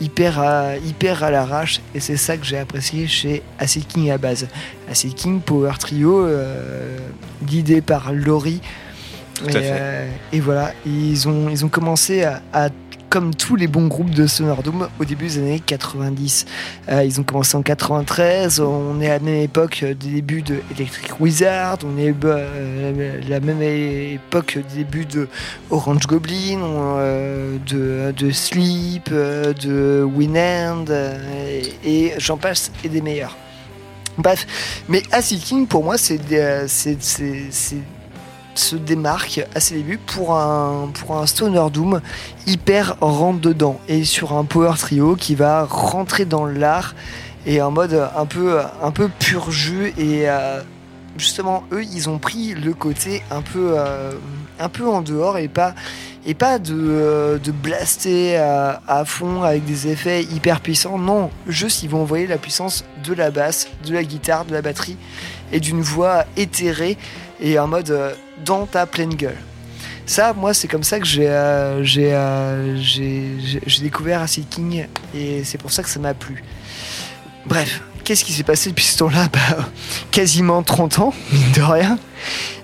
hyper, euh, hyper à l'arrache. Et c'est ça que j'ai apprécié chez Acid King à base. Acid King Power Trio, euh, guidé par Laurie. Tout à et, fait. euh, et voilà, ils ont, ils ont commencé à, à- comme tous les bons groupes de Sonordome, au début des années 90. Euh, ils ont commencé en 93, on est à la même époque des débuts de Electric Wizard, on est euh, la même époque des débuts de Orange Goblin, euh, de, Sleep, euh, de Winand, et, et j'en passe et des meilleurs. Bref, mais Acid King pour moi c'est se démarque à ses débuts pour un, pour un Stoner Doom hyper rentre dedans et sur un power trio qui va rentrer dans l'art et en mode un peu, un peu pur jus et euh, justement eux ils ont pris le côté un peu, euh, en dehors et pas, et pas de, euh, blaster à, à fond avec des effets hyper puissants. Non juste ils vont envoyer la puissance de la basse de la guitare de la batterie et d'une voix éthérée et en mode euh, dans ta pleine gueule ça, moi, c'est comme ça que j'ai euh, j'ai euh, j'ai- j'ai- découvert Acid King et c'est pour ça que ça m'a plu. Bref, qu'est-ce qui s'est passé depuis ce temps-là? [laughs] Bah, Quasiment 30 ans, mine de rien.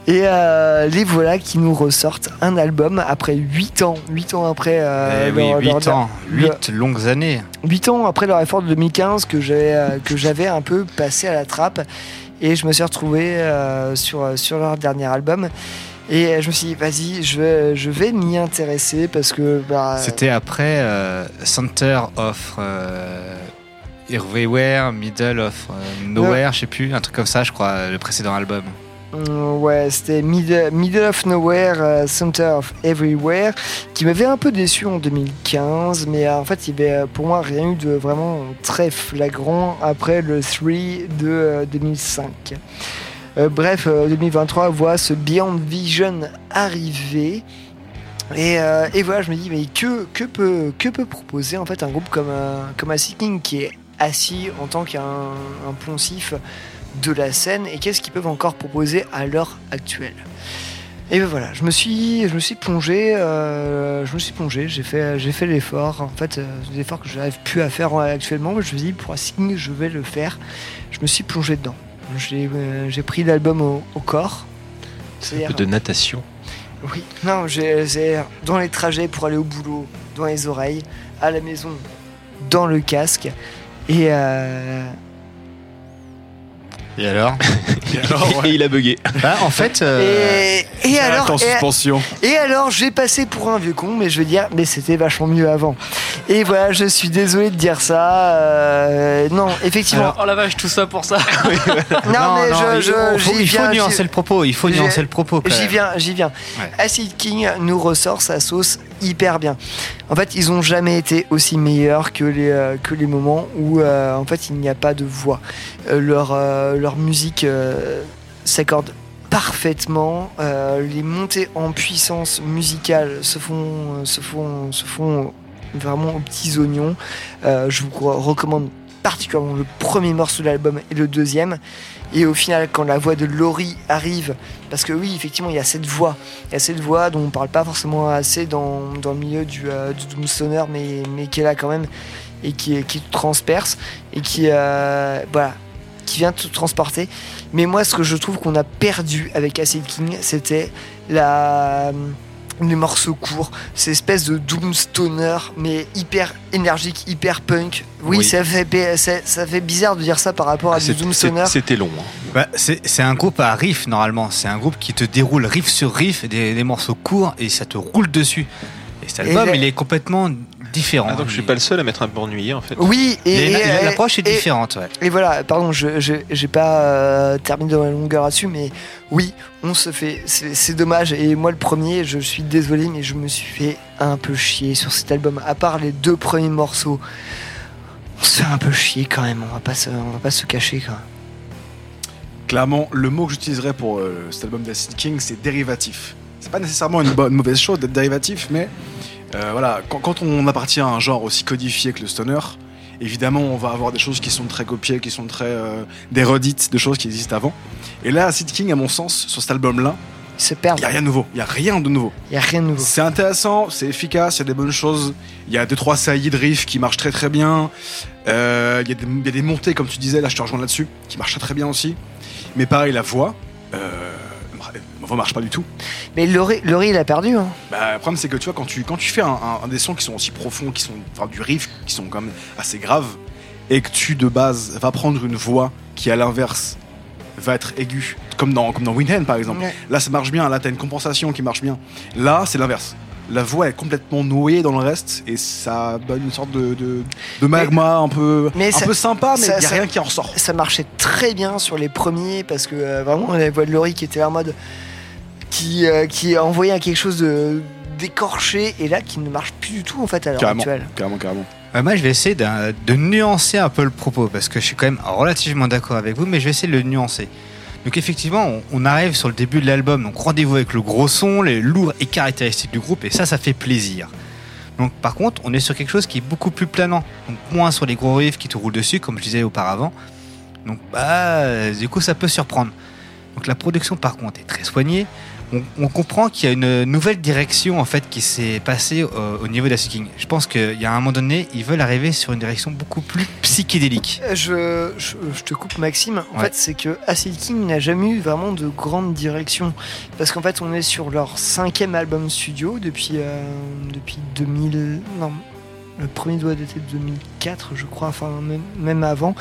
Et euh, les voilà qui nous ressortent un album après 8 ans. 8 ans après. euh, Eh oui, leur- 8 leur- ans, leur- 8 longues années. 8 ans après leur effort de 2015 que j'avais euh, que j'avais un peu passé à la trappe et je me suis retrouvé euh, sur, sur leur dernier album et euh, je me suis dit vas-y je vais, je vais m'y intéresser parce que bah, C'était après euh, Center of euh, Everywhere, Middle of euh, Nowhere, je sais plus, un truc comme ça, je crois, le précédent album. Mm, Ouais, c'était Middle, of Nowhere, euh, Center of Everywhere, qui m'avait un peu déçu en 2015, mais euh, en fait, il y avait euh, pour moi rien eu de vraiment très flagrant après le 3 de euh, 2005. Euh, bref, euh, 2023 voit ce Beyond Vision arriver. Et, euh, et voilà, je me dis, mais que, que, peut, que peut proposer en fait un groupe comme, euh, comme qui est assis en tant qu'un un poncif de la scène et qu'est-ce qu'ils peuvent encore proposer à l'heure actuelle et ben voilà, je me suis, je me suis plongé, euh, je me suis plongé, j'ai fait, j'ai fait l'effort. En fait, euh, l'effort que je n'arrive plus à faire euh, actuellement, mais je me suis dit pour un signe, je vais le faire. Je me suis plongé dedans. J'ai, euh, j'ai pris l'album au, au corps. Un C'est-à-dire- peu de natation. oui, non, j'ai c'est dans les trajets pour aller au boulot, dans les oreilles, à la maison, dans le casque. Et euh, Et alors [laughs] Et il a bugué. Bah, en fait, euh, Et, et alors, en et- suspension. Et, alors, j'ai passé pour un vieux con, mais je veux dire, mais c'était vachement mieux avant. Et voilà, je suis désolé de dire ça. euh, non, effectivement. oh la vache, tout ça pour ça. [laughs] non, mais je, il je- faut, j'y il faut viens, nuancer le propos, il faut nuancer le propos. J'y viens, j'y viens. Ouais. Acid King nous ressort sa sauce hyper bien. En fait, ils ont jamais été aussi meilleurs que les, euh, que les moments où euh, en fait il n'y a pas de voix. Euh, leur, leur musique s'accorde parfaitement. Les montées en puissance musicale se font, se font, se font vraiment aux petits oignons. Je vous recommande particulièrement le premier morceau de l'album et le deuxième. Et au final, quand la voix de Laurie arrive, parce que oui, effectivement, il y a cette voix, il y a cette voix dont on parle pas forcément assez dans, dans le milieu du, euh, du Doom mais, mais qui est là quand même et qui, qui transperce et qui, euh, voilà, qui vient te transporter. Mais moi, ce que je trouve qu'on a perdu avec Acid King, c'était la les morceaux courts, ces espèces de doom stoner, mais hyper énergique, hyper punk. Oui, Oui. Ça, fait, ça, ça fait bizarre de dire ça par rapport à du C'est- doom c'est- stoner. C'était long. hein. Bah, c'est un groupe à riff normalement. C'est un groupe qui te déroule riff sur riff, des, des morceaux courts et ça te roule dessus. Et cet album, il est complètement différent. Ah, donc je suis pas le seul à m'être un peu ennuyé en fait. Oui, et, Et la- et- l'approche est et- différente, ouais. Et voilà, pardon, je j'ai pas euh, terminé dans la longueur là-dessus, mais oui, on se fait, c'est dommage. Et moi, le premier, je suis désolé, mais je me suis fait un peu chier sur cet album. À part les deux premiers morceaux, on se fait un peu chier quand même. On va pas se, on va pas se cacher quand même. Clairement, le mot que j'utiliserais pour euh, cet album d'Acid King, c'est dérivatif. C'est pas nécessairement une, bonne- une mauvaise chose d'être dérivatif, mais euh, voilà, quand, quand on appartient à un genre aussi codifié que le stoner, évidemment, on va avoir des choses qui sont très copiées, qui sont très euh, des redites de choses qui existent avant. Et là, Acid King, à mon sens, sur cet album-là. Il y a rien de nouveau. Il y a rien de nouveau. Il y a rien de nouveau. C'est intéressant, c'est efficace, il y a des bonnes choses. Il y a deux trois saillies de riff qui marchent très très bien. Euh, Il y, a des- il y a des montées, comme tu disais, là je te rejoins là-dessus, qui marchent très très bien aussi. Mais pareil, la voix, euh, ma voix marche pas du tout. Mais Laurie, Laurie, il a perdu. Hein. Bah, le problème, c'est que tu vois, quand tu, quand tu fais un, un- un des sons qui sont aussi profonds, qui sont, enfin, du riff, qui sont quand même assez graves, et que tu, de base, vas prendre une voix qui, à l'inverse, va être aiguë, comme dans, comme dans Windhand, par exemple. Ouais. Là, ça marche bien, là, t'as une compensation qui marche bien. Là, c'est l'inverse. La voix est complètement noyée dans le reste, et ça donne une sorte de, de, de magma un peu, un ça- peu sympa, mais il n'y a ça- rien qui en ressort. Ça marchait très bien sur les premiers parce que euh, vraiment la voix de Laurie qui était en mode qui euh, qui envoyait quelque chose de d'écorché et là qui ne marche plus du tout en fait à l'heure Carrément, actuelle. carrément, carrément. Euh, moi, je vais essayer de nuancer un peu le propos parce que je suis quand même relativement d'accord avec vous, mais je vais essayer de le nuancer. Donc, effectivement, on, on arrive sur le début de l'album, donc rendez-vous avec le gros son, les lourds et caractéristiques du groupe, et ça, ça fait plaisir. Donc, par contre, on est sur quelque chose qui est beaucoup plus planant, donc moins sur les gros riffs qui te roulent dessus, comme je disais auparavant. Donc, bah, du coup, ça peut surprendre. Donc, la production, par contre, est très soignée. On, on comprend qu'il y a une nouvelle direction en fait qui s'est passée euh, au niveau d'Acid King. Je pense qu'il y a un moment donné, ils veulent arriver sur une direction beaucoup plus [laughs] psychédélique. Euh, Je, je, je te coupe Maxime. En Ouais. fait, c'est que Acid King n'a jamais eu vraiment de grande direction. Parce qu'en fait, on est sur leur cinquième album studio depuis, euh, depuis 2000. Non, le premier doit dater de 2004, je crois, enfin même, même avant.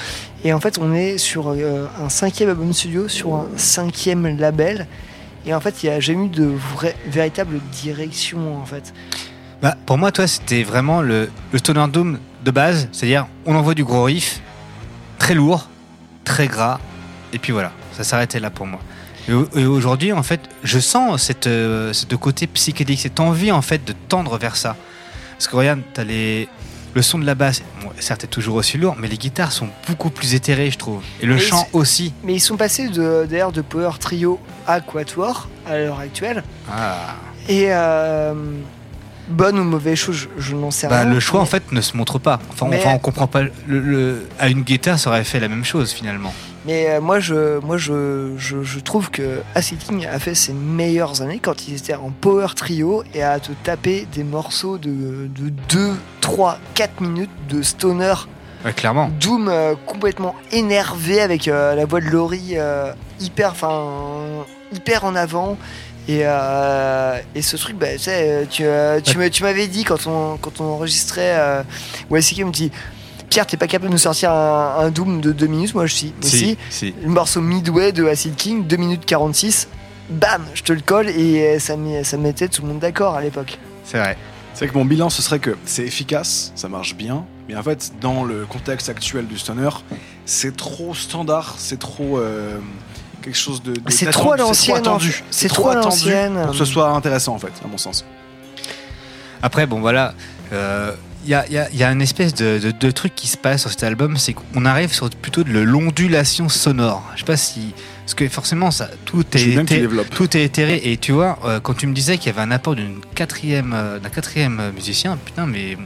Et en fait, on est sur euh, un cinquième album studio, sur un cinquième label. Et en fait, il n'y a jamais eu de vraie, véritable direction, en fait. Bah, pour moi, toi, c'était vraiment le, le Stoner Doom de base, c'est-à-dire on envoie du gros riff, très lourd, très gras, et puis voilà, ça s'arrêtait là pour moi. Et, au- et aujourd'hui, en fait, je sens cette, euh, ce côté psychédélique, cette envie en fait de tendre vers ça. Parce que regarde, t'as les, le son de la basse, bon, certes, est toujours aussi lourd, mais les guitares sont beaucoup plus éthérées, je trouve. Et le Mais chant aussi. Mais ils sont passés d'ailleurs de Power Trio à Quatuor à l'heure actuelle. Ah. Et euh, bonne ou mauvaise chose, je, je n'en sais Bah, rien. le choix en fait ne se montre pas. Enfin, Mais- enfin on comprend pas. Le, le- à une guitare, ça aurait fait la même chose finalement. Mais euh, moi, je, moi je, je, je trouve que Acid King a fait ses meilleures années quand ils étaient en Power Trio et à te taper des morceaux de, de 2, 3, 4 minutes de stoner. Ouais, clairement. Doom euh, complètement énervé avec euh, la voix de Laurie euh, hyper, enfin, hyper en avant. Et, euh, et ce truc, bah, tu tu, m'avais dit quand on, quand on enregistrait, euh, ouais, me dit Pierre, t'es pas capable de nous sortir un, un Doom de 2 minutes Moi, je suis. Si, si. si. Le morceau Midway de Acid King, 2 minutes 46. Bam, je te le colle et euh, ça, met- ça mettait tout le monde d'accord à l'époque. C'est vrai. C'est que mon bilan, ce serait que c'est efficace, ça marche bien, mais en fait, dans le contexte actuel du stoner, c'est trop standard, c'est trop euh, quelque chose de. de- C'est trop à l'ancienne, C'est trop attendu. en fait. C'est trop à l'ancienne. Pour que ce soit intéressant, en fait, à mon sens. Après, bon voilà, euh, il y, a, y a- il y a une espèce de, de- de truc qui se passe sur cet album, c'est qu'on arrive sur plutôt de l'ondulation sonore. Je sais pas si. Parce que forcément, ça, tout, est, bien que tu éthé- développes. tout est éthéré. Et tu vois, euh, quand tu me disais qu'il y avait un apport d'une quatrième, euh, d'un quatrième euh, musicien, putain, mais.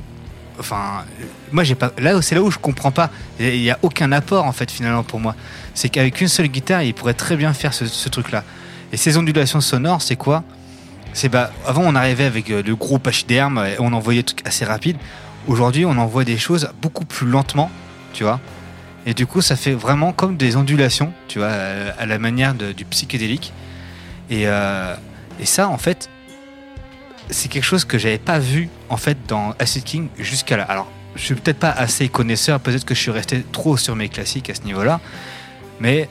Enfin, moi, j'ai pas. Là, c'est là où je comprends pas. Il n'y a aucun apport, en fait, finalement, pour moi. C'est qu'avec une seule guitare, il pourrait très bien faire ce, ce truc-là. Et ces ondulations sonores, c'est quoi? C'est bah avant on arrivait avec le gros et on envoyait des trucs assez rapides. Aujourd'hui on envoie des choses beaucoup plus lentement, tu vois. Et du coup ça fait vraiment comme des ondulations, tu vois, euh, à la manière du psychédélique. Et, euh, et ça en fait c'est quelque chose que j'avais pas vu en fait dans Acid King jusqu'à là. Alors je suis peut-être pas assez connaisseur, peut-être que je suis resté trop sur mes classiques à ce niveau-là, mais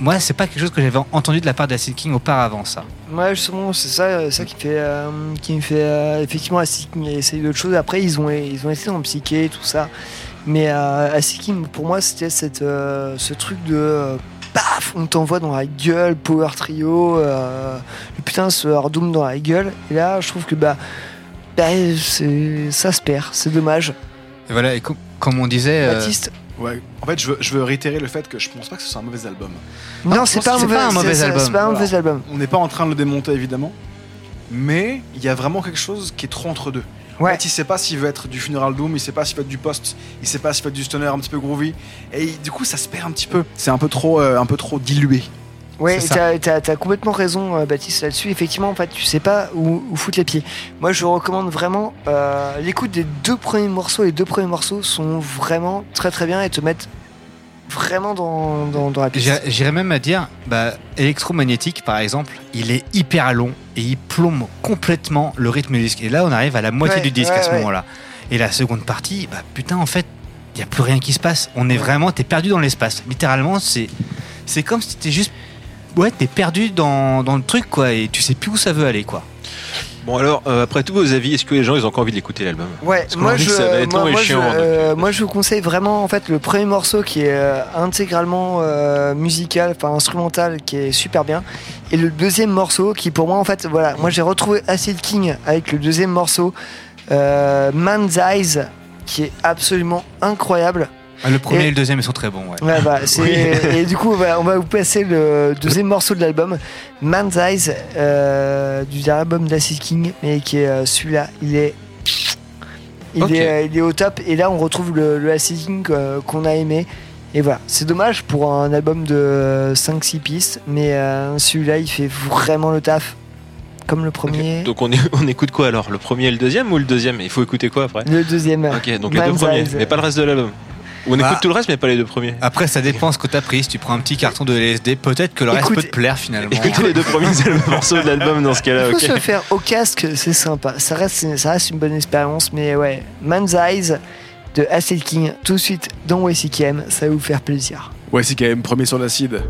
moi c'est pas quelque chose que j'avais entendu de la part d'Acid King auparavant ça. Moi, justement, c'est ça, ça qui, fait, euh, qui me fait euh, effectivement Acid King essayer d'autres choses. Après, ils ont, ils ont essayé dans le psyché, tout ça. Mais euh, Acid King, pour moi, c'était cette, euh, ce truc de euh, paf, on t'envoie dans la gueule, Power Trio, euh, le putain, ce Hard Doom dans la gueule. Et là, je trouve que bah, bah, c'est- ça se perd, c'est dommage. Et voilà, et com- comme on disait. euh, Baptiste Ouais. En fait, je veux, je veux réitérer le fait que je pense pas que ce soit un mauvais album. Non, c'est pas, un mauvais, c'est- c'est- c'est pas un mauvais Voilà. album. On n'est pas en train de le démonter évidemment, mais il y a vraiment quelque chose qui est trop entre deux. En fait, il sait pas s'il veut être du funeral doom, il sait pas s'il veut être du post, il sait pas s'il veut être du stoner un petit peu groovy, et il- du coup ça se perd un petit peu. C'est un peu trop, euh, un peu trop dilué. Ça. t'as, t'as complètement raison, euh, Baptiste, là-dessus. Effectivement, en fait, tu sais pas où, où foutre les pieds. Moi, je recommande vraiment euh, l'écoute des deux premiers morceaux. Les deux premiers morceaux sont vraiment très très bien et te mettent vraiment dans, dans, dans la piste. J'irais même à dire, bah, électromagnétique par exemple, il est hyper long et il plombe complètement le rythme du disque. Et là, on arrive à la moitié Ouais, du disque ouais, à ce ouais. moment-là. Et la seconde partie, bah putain, en fait, il y a plus rien qui se passe. On est vraiment, t'es perdu dans l'espace. Littéralement, c'est, c'est comme si t'étais juste, ouais, t'es perdu dans, dans le truc quoi, et tu sais plus où ça veut aller quoi. Bon alors, euh, après tous vos avis, est-ce que les gens ils ont encore envie d'écouter l'album? Ouais, moi je, que ça va être moi, long et moi, chiant, je, euh, moi, je vous conseille vraiment en fait le premier morceau qui est euh, intégralement euh, musical, enfin instrumental, qui est super bien, et le deuxième morceau qui pour moi en fait voilà, moi j'ai retrouvé Acid King avec le deuxième morceau euh, Man's Eyes qui est absolument incroyable. Ah, le premier Et- et le deuxième ils sont très bons. Ouais. Ouais, bah, c'est- Oui. Et du coup, voilà, on va vous passer le deuxième morceau de l'album, Man's Eyes, euh, du dernier album d'Acid King, mais qui est euh, celui-là, il est. Il, est, euh, il est au top, et là on retrouve le, le Acid King euh, qu'on a aimé. Et voilà, c'est dommage pour un album de 5-6 pistes, mais euh, celui-là il fait vraiment le taf, comme le premier. Donc on, est- on écoute quoi alors? Le premier et le deuxième ou le deuxième? Il faut écouter quoi après? Le deuxième. Ok, donc les deux premiers, Eyes. mais pas le reste de l'album. On Bah. écoute tout le reste, mais pas les deux premiers. Après, ça dépend ce que t'as pris. Si tu prends un petit carton de LSD, peut-être que le reste Écoute- peut te plaire finalement. [laughs] Écoutez les deux premiers [laughs] morceaux de l'album dans ce cas-là, Il faut ok se faire au casque, c'est sympa. Ça reste, ça reste une bonne expérience, mais ouais, Man's Eyes de Acid King, tout de suite dans YCKM, ça va vous faire plaisir. Même premier sur l'acide.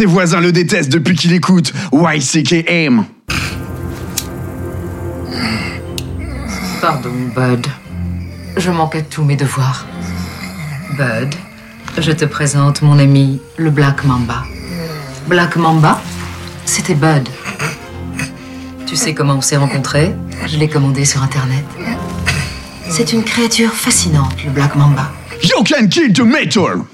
Ses voisins le détestent depuis qu'il écoute YCKM. Pardon, Bud. Je manque à tous mes devoirs. Bud, je te présente mon ami, le Black Mamba. Black Mamba, c'était Bud. Tu sais comment on s'est rencontrés? Je l'ai commandé sur Internet. C'est une créature fascinante, le Black Mamba. You can kill the metal.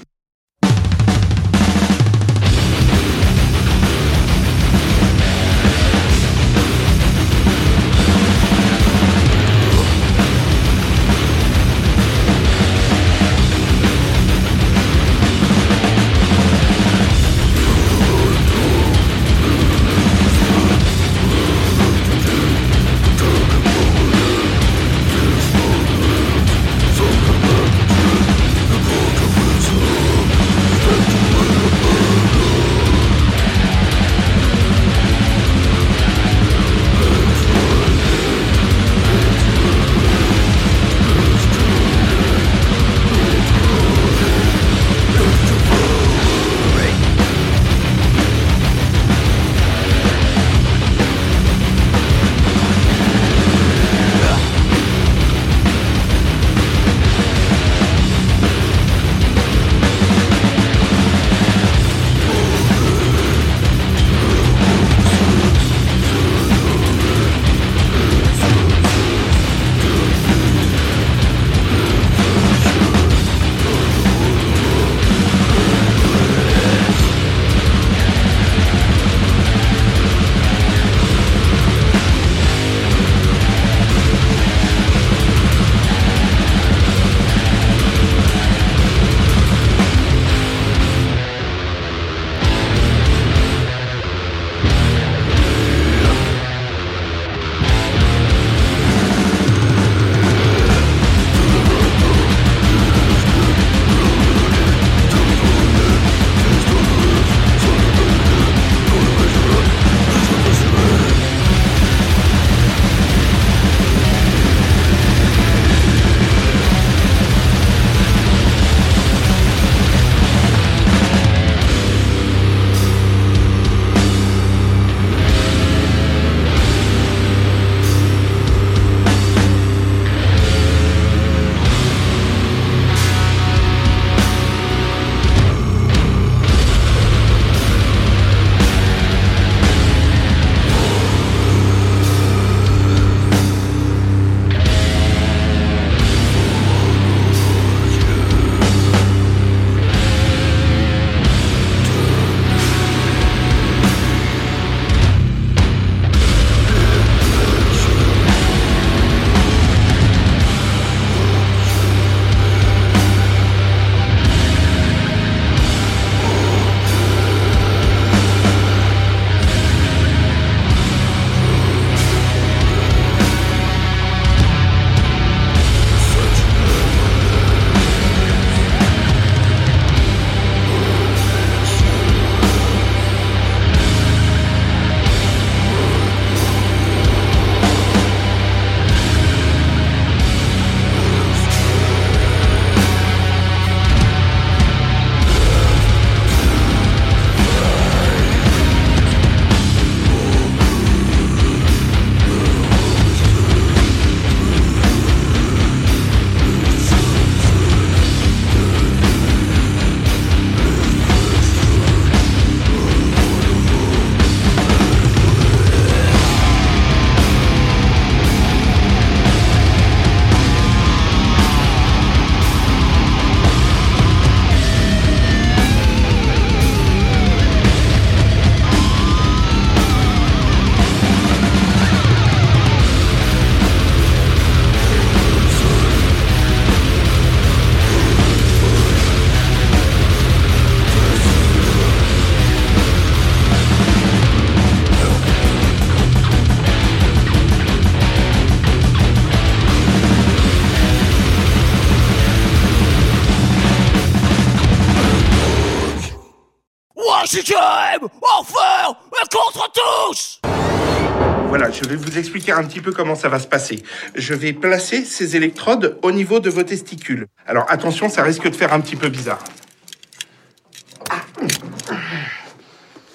Un petit peu comment ça va se passer. Je vais placer ces électrodes au niveau de vos testicules. Alors attention, ça risque de faire un petit peu bizarre.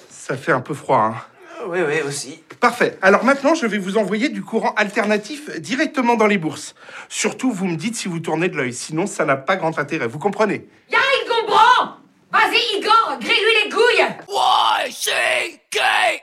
Ça fait un peu froid, hein Oui, oui, aussi. Parfait. Alors maintenant, je vais vous envoyer du courant alternatif directement dans les bourses. Surtout, vous me dites si vous tournez de l'œil, sinon ça n'a pas grand intérêt. Vous comprenez? Y'a, il comprend Vas-y, Igor, grille-lui les couilles Y-C-K-A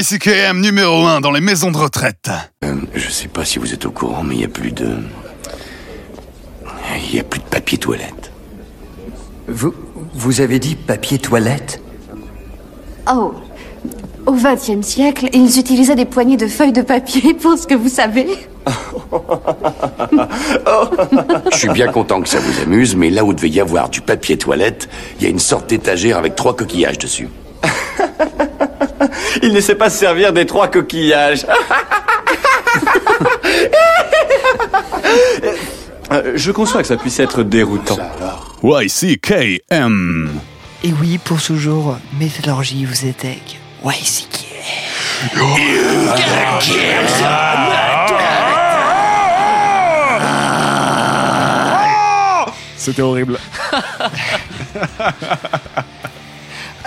YCKM numéro 1 dans les maisons de retraite. Euh, je sais pas si vous êtes au courant, mais il y a plus de. Il y a plus de papier toilette. Vous, vous avez dit papier toilette? Oh, au XXe siècle, ils utilisaient des poignées de feuilles de papier pour ce que vous savez. Je suis bien content que ça vous amuse, mais là où devait y avoir du papier toilette, il y a une sorte d'étagère avec trois coquillages dessus. Il ne sait pas se servir des trois coquillages. [laughs] Euh, Je conçois que ça puisse être déroutant. YCKM. Et oui, pour ce jour, métallurgie vous êtes avec YCK. C'était horrible. [laughs]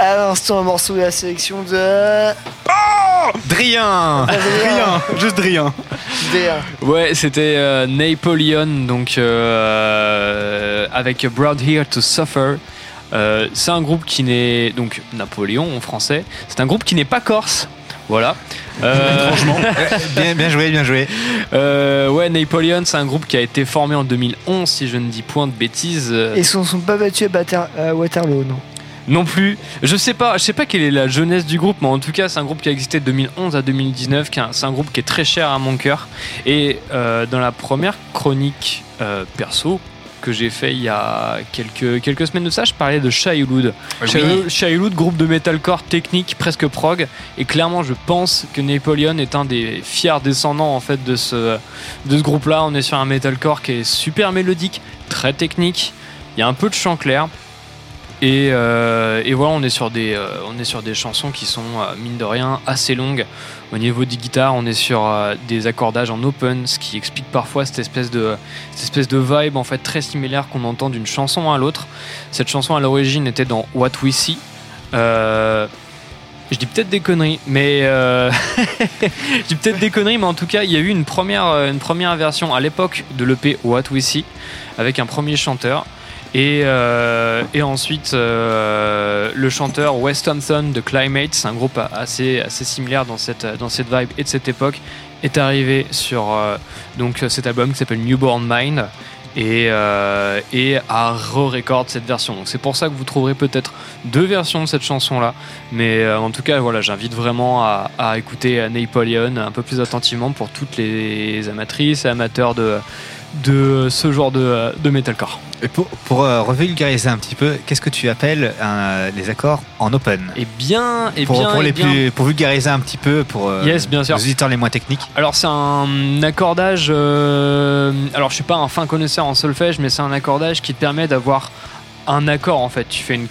À l'instant, un morceau de la sélection de. Drien Drien. Juste Drien. Drien. Ouais, c'était euh, Napoleon, donc euh, avec Broad Here to Suffer. Euh, c'est un groupe qui n'est donc Napoléon en français. C'est un groupe qui n'est pas corse. Voilà. Euh, Franchement. [laughs] bien, bien joué, bien joué. Euh, ouais, Napoleon, c'est un groupe qui a été formé en 2011, si je ne dis point de bêtises. Euh, Ils ne sont pas battus à, Bater- à Waterloo, non? Non plus. Je sais pas, je sais pas quelle est la jeunesse du groupe, mais en tout cas, c'est un groupe qui a existé de 2011 à 2019. qui est un- C'est un groupe qui est très cher à mon cœur. Et euh, dans la première chronique euh, perso que j'ai fait il y a quelques, quelques semaines de ça, je parlais de Shailoud. Oui. Shailoud, Shailoud, groupe de metalcore technique presque prog. Et clairement, je pense que Napoleon est un des fiers descendants en fait de ce, de ce groupe-là. On est sur un metalcore qui est super mélodique, très technique. Il y a un peu de chant clair. Et, euh, et voilà, on est sur des, euh, on est sur des chansons qui sont euh, mine de rien assez longues. Au niveau des guitares, on est sur des accordages en open, ce qui explique parfois cette espèce de, cette espèce de vibe en fait très similaire qu'on entend d'une chanson à l'autre. Cette chanson à l'origine était dans What We See. Je dis peut-être des conneries, mais euh, [laughs] je dis peut-être des conneries, mais en tout cas, il y a eu une première, une première version à l'époque de l'EP What We See avec un premier chanteur. Et, euh, et ensuite, euh, le chanteur Wes Thompson de Climate, c'est un groupe assez, assez similaire dans cette, dans cette vibe et de cette époque, est arrivé sur euh, donc, cet album qui s'appelle Newborn Mind et, euh, et a re-record cette version. Donc c'est pour ça que vous trouverez peut-être deux versions de cette chanson-là. Mais euh, en tout cas, voilà, j'invite vraiment à, à écouter Napoleon un peu plus attentivement pour toutes les amatrices et amateurs de, de ce genre de, de metalcore. Et pour, pour euh, revulgariser un petit peu, qu'est-ce que tu appelles un- les accords en open? Et bien, et pour, bien, pour et les bien. plus, pour vulgariser un petit peu pour euh, Yes, bien sûr. les auditeurs les moins techniques. Alors c'est un accordage. euh, alors je suis pas un fin connaisseur en solfège, mais c'est un accordage qui te permet d'avoir un accord en fait. Tu fais une,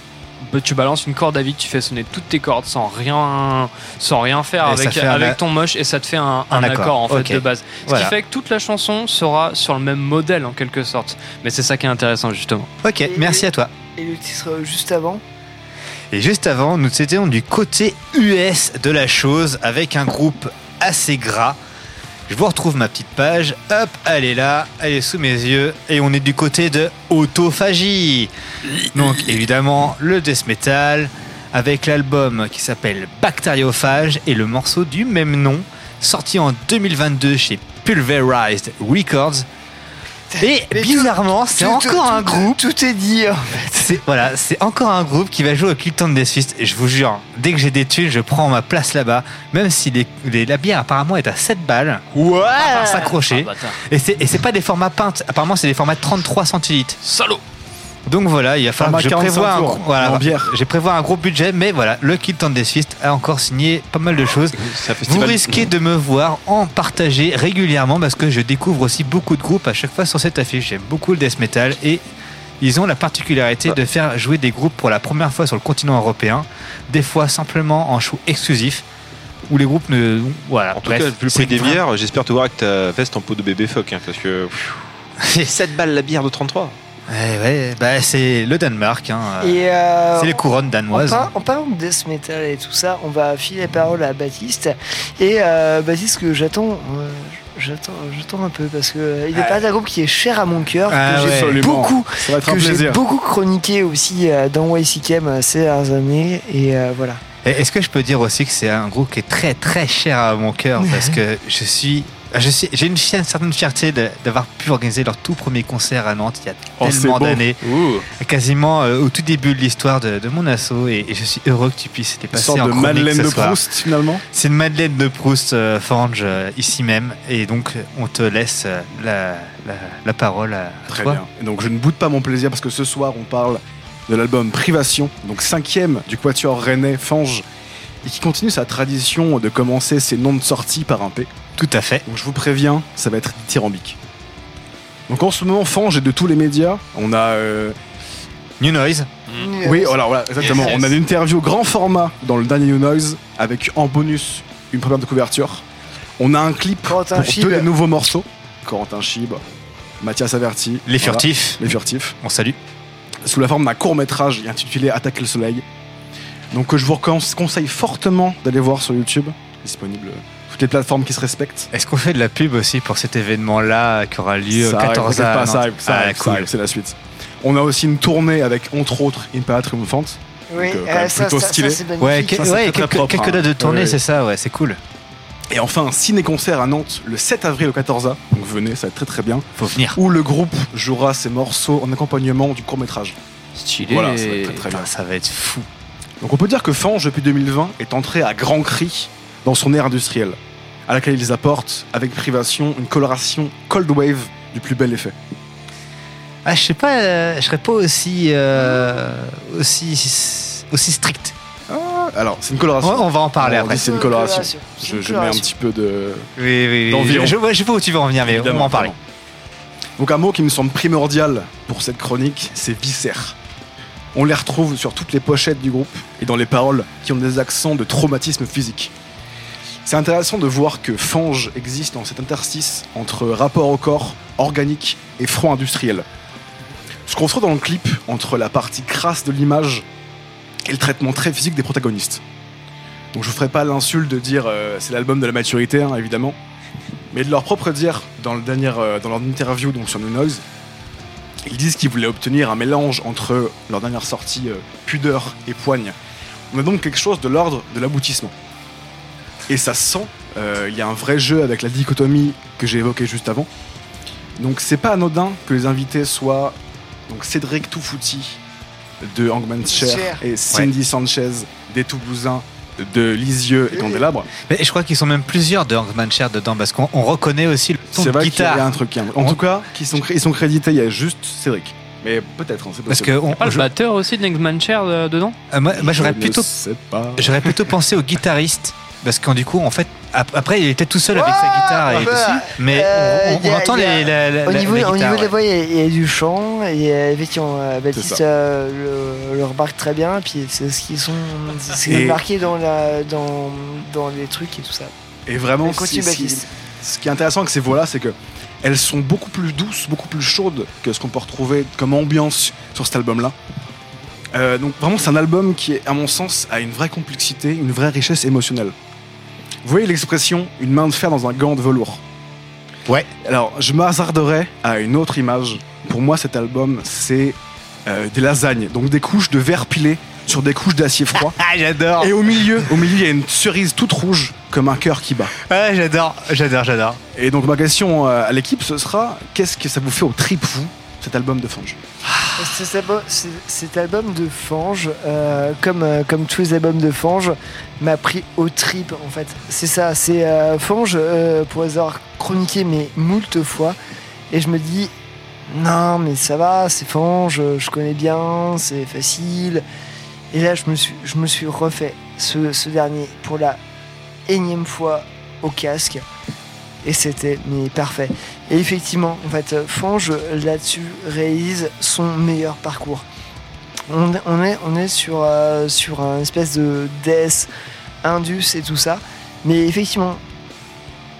tu balances une corde à vide, tu fais sonner toutes tes cordes sans rien, sans rien faire Et avec, un ton moche et ça te fait un, Un un accord. accord en fait de base. Ce Voilà. qui fait que toute la chanson sera sur le même modèle en quelque sorte. Mais c'est ça qui est intéressant justement. Ok, merci à toi. Et le titre euh, juste avant Et juste avant, nous étions du côté US de la chose avec un groupe assez gras. Je vous retrouve ma petite page. Hop, elle est là, elle est sous mes yeux. Et on est du côté de Autophagie. Donc évidemment, le death metal avec l'album qui s'appelle Bactériophage et le morceau du même nom, sorti en 2022 chez Pulverized Records. Et bizarrement, c'est encore tout- un groupe. Tout est dit en fait. C'est voilà, c'est encore un groupe qui va jouer au Kilton Death Fest. Et je vous jure, dès que j'ai des thunes, je prends ma place là-bas. Même si les, les- la bière apparemment est à 7 balles. Ouais Ah, À part s'accrocher. et c'est et c'est pas des formats peintes. Apparemment, c'est des formats de 33 centilitres. Salaud Donc voilà, il va falloir que je 45 prévois un, tours, gros- voilà, en bière. j'ai prévu un gros budget, mais voilà, le Kill Tendez Fist a encore signé pas mal de choses. Vous risquez de me voir en partager régulièrement parce que je découvre aussi beaucoup de groupes à chaque fois sur cette affiche. J'aime beaucoup le death metal et ils ont la particularité de faire jouer des groupes pour la première fois sur le continent européen, des fois simplement en show exclusif où les groupes ne voilà. En tout cas, vu le prix des bières, j'espère te voir avec ta veste en peau de bébé phoque, hein, parce que c'est [laughs] 7 balles la bière de 33. Ouais, ouais, bah c'est le Danemark. Hein. Et euh, c'est les couronnes danoises. En, par- en parlant de death metal et tout ça, on va filer la parole à Baptiste. Et euh, Baptiste, que j'attends, euh, j'attends, j'attends un peu parce que euh, il est pas un groupe qui est cher à mon cœur, Ah que ouais. j'ai beaucoup, que j'ai beaucoup chroniqué aussi euh, dans YCKM euh, ces dernières années. Et euh, voilà. Est-ce que je peux dire aussi que c'est un groupe qui est très très cher à mon cœur [laughs] parce que je suis, j'ai une, certaine fierté d'avoir pu organiser leur tout premier concert à Nantes il y a Oh, tellement d'années, quasiment euh, au tout début de l'histoire de, de mon asso et, et je suis heureux que tu puisses t'es Une passé sorte en de Madeleine ce de soir. Proust finalement. C'est une Madeleine de Proust, euh, Fange, euh, ici même et donc on te laisse euh, la, la, la parole à, à Très toi. bien. Et donc je ne boude pas mon plaisir parce que ce soir on parle de l'album Privation, donc cinquième du quatuor rennais Fange, et qui continue sa tradition de commencer ses noms de sortie par un P. Tout à fait. Donc je vous préviens, ça va être dithyrambique. Donc en ce moment, Fange est de tous les médias. On a. euh, New Noise. Oui, voilà, voilà, exactement. Yes. On a une interview grand format dans le dernier New Noise avec en bonus une première de couverture. On a un clip Corentin pour deux des nouveaux morceaux. Corentin Chib, Mathias Averti. Les voilà, Furtifs. les Furtifs. On salue. Sous la forme d'un court métrage intitulé Attaquer le soleil. Donc euh, je vous conseille fortement d'aller voir sur YouTube. Disponible les plateformes qui se respectent. Est-ce qu'on fait de la pub aussi pour cet événement-là qui aura lieu Ça au arrive, 14 t'inquiète à pas, ça Nantes arrive, ça Ah, arrive, ça cool. arrive, c'est la suite. On a aussi une tournée avec entre autres Impala Triumphante. Oui, Donc, euh, euh, ça, plutôt ça, stylé. c'est. Ouais, que- Ça, c'est ouais, très, très quelques, propre, quelques hein. dates de tournée, Ouais. c'est ça, ouais, c'est cool. Et enfin, un ciné-concert à Nantes le 7 avril au 14A. Donc venez, ça va être très très bien. Faut venir. Où le groupe jouera ses morceaux en accompagnement du court-métrage. Stylé. Voilà, ça va être très très bien. Ça va être fou. Donc on peut dire que Fange, depuis 2020, est entré à grands cris dans son ère industrielle, à laquelle ils apportent, avec privation, une coloration cold wave du plus bel effet. Ah, je sais pas, euh, je serais pas aussi, euh, aussi, aussi strict. Alors, c'est une coloration. On- on va en parler On après. C'est une coloration. Je, une je mets un petit peu de. Oui, oui, oui. d'environ. Je, je, ouais, je sais pas où tu veux en venir, mais on va en parler. Donc un mot qui me semble primordial pour cette chronique, c'est viscère. On les retrouve sur toutes les pochettes du groupe et dans les paroles qui ont des accents de traumatisme physique. C'est intéressant de voir que Fange existe dans cet interstice entre rapport au corps, organique et front industriel. Ce qu'on retrouve dans le clip entre la partie crasse de l'image et le traitement très physique des protagonistes. Donc je vous ferai pas l'insulte de dire euh, c'est l'album de la maturité, hein, évidemment, mais de leur propre dire, dans, le dernier, euh, dans leur interview donc sur New Noise, ils disent qu'ils voulaient obtenir un mélange entre leur dernière sortie euh, Pudeur et Poigne. On a donc quelque chose de l'ordre de l'aboutissement. Et ça se sent, euh, il y a un vrai jeu avec la dichotomie que j'ai évoquée juste avant. Donc c'est pas anodin que les invités soient donc Cédric Toufouti de Hangman's Chair et Cindy Sanchez des Toulousains de Lisieux et Candélabre. Mais je crois qu'ils sont même plusieurs de Hangman Chair dedans parce qu'on on reconnaît aussi le son C'est de vrai qu'il y guitare. a un truc. qui est- En On- tout cas, sont, ils sont crédités, il y a juste Cédric. Mais peut-être, hein, c'est Parce que on- Pas le batteur aussi de Man Chair euh, dedans? Euh, moi, moi, j'aurais plutôt, sais pas. j'aurais plutôt pensé au guitariste parce qu'en du coup, en fait, ap- après, il était tout seul avec sa guitare et bah, dessus, mais euh, on, on- entend les, la, la- au niveau, la au guitare, niveau de la ouais. voix, il y, a- il y a du chant et euh, effectivement, euh, Baptiste euh, le, le remarque très bien. Puis c'est ce qu'ils sont, Et- est marqué dans la, dans, dans les trucs et tout ça. Et vraiment, si- si- Baptiste. ce qui est intéressant avec ces voix-là, c'est que elles sont beaucoup plus douces, beaucoup plus chaudes que ce qu'on peut retrouver comme ambiance sur cet album-là. Euh, donc vraiment, c'est un album qui, à mon sens, a une vraie complexité, une vraie richesse émotionnelle. Vous voyez l'expression « une main de fer dans un gant de velours » Ouais. Alors, je m'hasarderais à une autre image. Pour moi, cet album, c'est euh, des lasagnes, donc des couches de verre pilé sur des couches d'acier froid. [laughs] Ah, j'adore. Et au milieu, au milieu, il y a une cerise toute rouge, comme un cœur qui bat. Ouais, j'adore, j'adore, j'adore. Et donc ma question euh, à l'équipe, ce sera qu'est-ce que ça vous fait au trip, vous, cet album de Fange? Cet album, de Fange, euh, comme, euh, comme tous les albums de Fange, m'a pris au trip en fait. C'est ça, c'est euh, Fange, pour les avoir chroniqué mais moult fois, et je me dis, non, mais ça va, c'est Fange, je connais bien, c'est facile. Et là, je me suis, je me suis refait ce, ce dernier pour la énième fois au casque. Et c'était mais parfait. Et effectivement, en fait, Fange là-dessus réalise son meilleur parcours. On, est, euh, sur un espèce de death, indus et tout ça. Mais effectivement,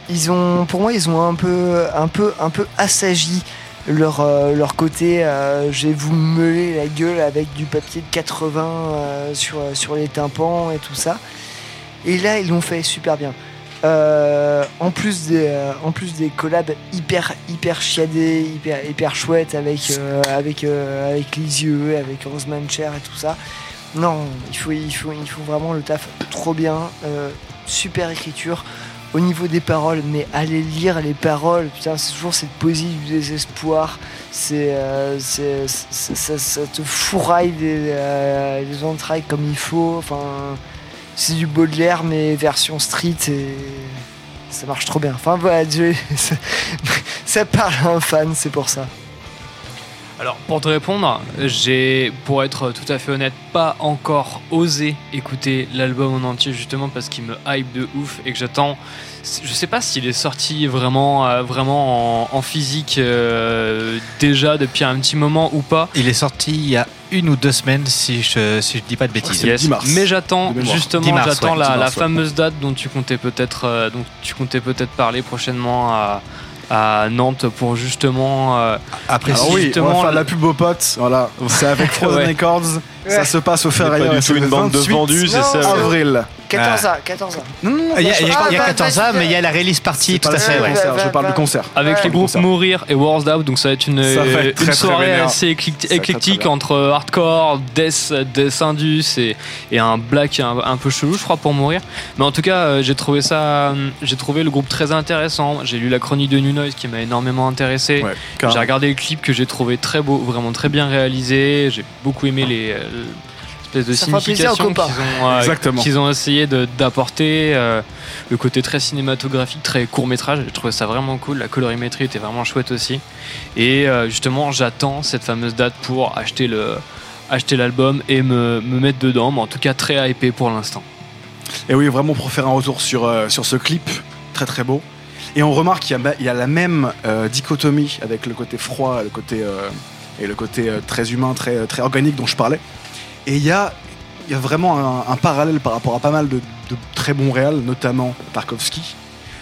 ils ont, pour moi, ils ont un peu, un peu, un peu assagi leur, euh, côté. euh, je vais vous meuler la gueule avec du papier de 80 euh, sur, sur les tympans et tout ça. Et là, ils l'ont fait super bien. Euh, en plus des euh, en plus des collabs hyper hyper chiadés hyper hyper chouettes avec euh, avec euh, avec les yeux avec et tout ça non il faut il faut il faut vraiment le taf trop bien super écriture. Au niveau des paroles mais allez lire les paroles putain c'est toujours cette poésie du désespoir c'est ça, te fourraille des, les entrailles comme il faut enfin c'est du Baudelaire mais version street et ça marche trop bien. Enfin voilà, je- [laughs] ça, parle à un fan, c'est pour ça. Alors, pour te répondre, j'ai, pour être tout à fait honnête, pas encore osé écouter l'album en entier, justement parce qu'il me hype de ouf et que j'attends. Je sais pas s'il est sorti vraiment, euh, vraiment en, en physique euh, déjà depuis un petit moment ou pas. Il est sorti il y a une ou deux semaines, si je, si je dis pas de bêtises. Yes. Mais j'attends justement, 10 mars, j'attends ouais, la, 10 la mars, ouais. fameuse date dont tu comptais peut-être, euh, dont tu comptais peut-être parler prochainement à, à Nantes pour justement. euh, Après, Alors oui, on va faire la pub aux potes. Voilà, c'est avec [laughs] Frozen Ouais. Records. Ça se passe au C'est pas Ferrailleur. du et tout une bande de 28 vendus, c'est ça. Avril. 14 ans, 14 ans. Il y a, il y a- il y a Ah, 14 bah, ans, mais il y a la release party, tout pas à le fait. ouais. concert, je parle du concert. Avec Ouais. les groupes. Mourir et Wars Out, donc ça va être une, Ça va être une très, très soirée vénère. assez éclecti- Ça va être éclectique très bien. entre hardcore, death, death indus et, et un black un, un peu chelou, je crois, pour mourir. Mais en tout cas, euh, j'ai trouvé ça, euh, j'ai trouvé le groupe très intéressant. J'ai lu la chronique de New Noise qui m'a énormément intéressé. j'ai regardé le clip que j'ai trouvé très beau, vraiment très bien réalisé. J'ai beaucoup aimé les. euh, l'espèce de Ça signification qu'ils ont, euh, qu'ils ont essayé de- d'apporter. euh, le côté très cinématographique, très court métrage, j'ai trouvé ça vraiment cool. La colorimétrie était vraiment chouette aussi. Et euh, justement, j'attends cette fameuse date pour acheter le acheter l'album et me, me mettre dedans. Mais en tout cas, très hypé pour l'instant. Et oui, vraiment pour faire un retour sur, euh, sur ce clip, très très beau. Et on remarque qu'il y, a- il y a la même euh, dichotomie avec le côté froid et le côté, euh, et le côté euh, très humain, très, très organique dont je parlais. Et il y a, y a vraiment un, un parallèle par rapport à pas mal de, de très bons réals, notamment Tarkovsky.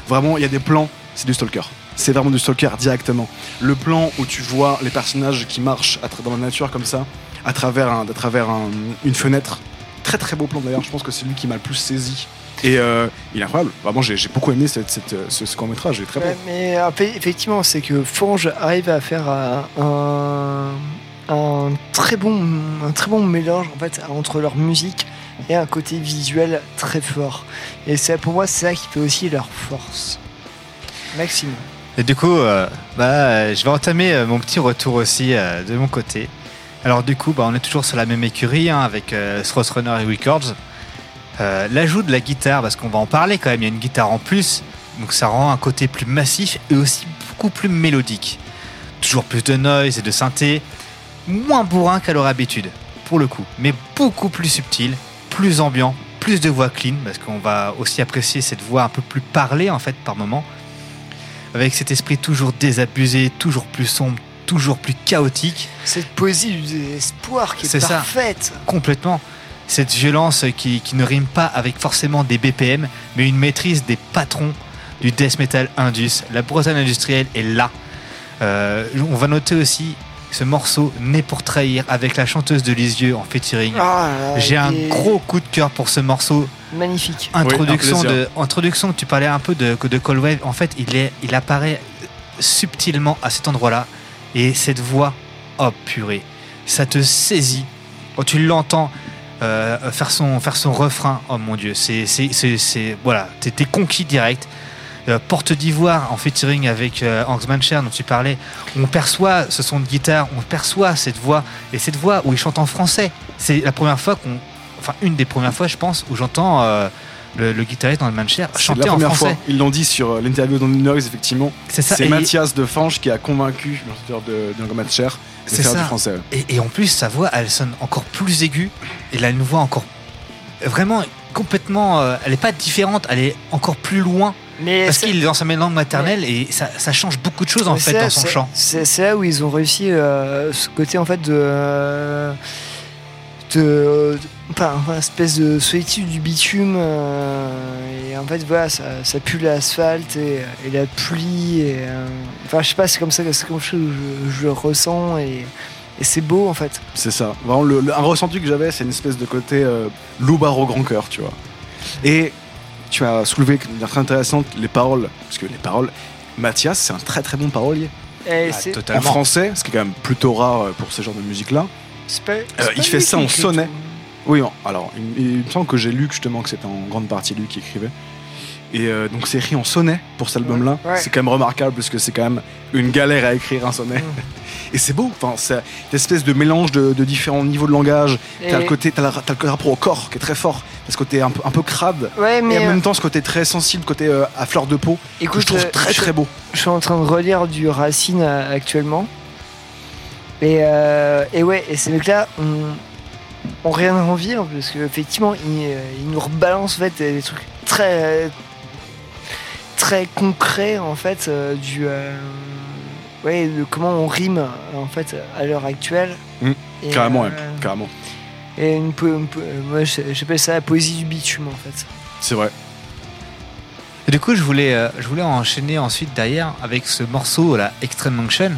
Vraiment, il y a des plans, c'est du stalker. C'est vraiment du stalker directement. Le plan où tu vois les personnages qui marchent dans la nature comme ça, à travers, un- à travers un- une fenêtre. Très très beau plan d'ailleurs, je pense que c'est lui qui m'a le plus saisi. Et euh, il est incroyable. Vraiment, j'ai j'ai beaucoup aimé cette, cette- ce, ce court-métrage, il est très Ouais, beau. mais euh, effectivement, c'est que Fange arrive à faire euh, un, un très bon, un très bon mélange en fait entre leur musique et un côté visuel très fort. Et c'est pour moi, c'est ça qui fait aussi leur force. Maxime. Et du coup, euh, bah, je vais entamer euh, mon petit retour aussi euh, de mon côté. Alors du coup, bah, on est toujours sur la même écurie hein, avec Thross Runner et Records. L'ajout de la guitare, parce qu'on va en parler quand même, il y a une guitare en plus, donc ça rend un côté plus massif et aussi beaucoup plus mélodique. Toujours plus de noise et de synthé, moins bourrin qu'à leur habitude, pour le coup, mais beaucoup plus subtil, plus ambiant, plus de voix clean, parce qu'on va aussi apprécier cette voix un peu plus parlée en fait par moment avec cet esprit toujours désabusé, toujours plus sombre, toujours plus chaotique. Cette poésie du désespoir qui est, C'est ça. parfaite. Complètement. Cette violence qui, qui ne rime pas avec forcément des BPM, mais une maîtrise des patrons du death metal indus. La bretagne industrielle est là. Euh, on va noter aussi ce morceau Né pour trahir avec la chanteuse de Lisieux en featuring. Ah J'ai un gros coup de cœur pour ce morceau. Magnifique. Introduction, Oui, de, introduction, tu parlais un peu de, de Cold Wave. En fait, il, est, il apparaît subtilement à cet endroit-là. Et cette voix, oh purée, ça te saisit. Quand tu l'entends euh, faire, son, faire son refrain, oh mon dieu, c'est. c'est- c'est- c'est- Voilà, t'es conquis direct. Euh, Porte d'Ivoire en featuring avec euh, Hans Mancher dont tu parlais, on perçoit ce son de guitare, on perçoit cette voix, et cette voix où il chante en français. C'est la première fois qu'on. Enfin, une des premières fois, je pense, où j'entends euh, le, le guitariste dans le la en français. fois. Ils l'ont dit sur euh, l'interview dans Noise, effectivement. C'est ça, C'est et- Mathias de Fange qui a convaincu le chanteur de, de Matcher de faire ça. du français. Et, et en plus, sa voix, elle sonne encore plus aiguë. Elle a une voix encore vraiment complètement. euh, elle n'est pas différente, elle est encore plus loin. Mais parce c'est- qu'il est dans sa langue maternelle et ça, ça change beaucoup de choses en Mais fait dans son chant. C'est là où ils ont réussi euh, ce côté en fait de. euh, de. Enfin, enfin, espèce de solitude du bitume. euh, et en fait, voilà, ça, ça pue l'asphalte et, et la pluie. Et, euh, enfin, je sais pas, c'est comme ça que c'est comme que je, je le ressens et, et c'est beau en fait. C'est ça. Vraiment, le, le- un ressenti que j'avais, c'est une espèce de côté euh, loupard au grand cœur, tu vois. Et tu as soulevé de manière très intéressante les paroles. Parce que les paroles, Mathias, c'est un très très bon parolier. Et c'est- En français, ce qui est quand même plutôt rare euh, pour ce genre de musique-là. Euh, il fait ça en sonnet. tout. Oui, alors, il, il me semble que j'ai lu que, justement que c'était en grande partie lui qui écrivait. Et euh, donc c'est écrit en sonnet pour cet album-là. Ouais. C'est quand même remarquable parce que c'est quand même une galère à écrire un sonnet. [laughs] Et c'est beau, enfin, c'est une espèce de mélange de, de différents niveaux de langage. T'as le côté, t'as, t'as le rapport au corps qui est très fort. T'as ce côté un peu, un peu crade. Ouais, mais, et en euh, même temps ce côté très sensible, côté euh, à fleur de peau. que je trouve euh, très je- très beau. Je suis en train de relire du Racine euh, actuellement. Et, euh, et ouais, et ces mecs-là ont, ont rien à envier hein, parce qu'effectivement, ils, euh, ils nous rebalancent en fait des trucs très très concrets en fait euh, du euh, ouais de comment on rime en fait à l'heure actuelle. Mm, Et, carrément, euh, ouais, carrément. Et une, po- une po- moi je- j'appelle ça la poésie du bitume en fait. C'est vrai. Et du coup, je voulais, euh, je voulais enchaîner ensuite derrière avec ce morceau, la Extreme Unction,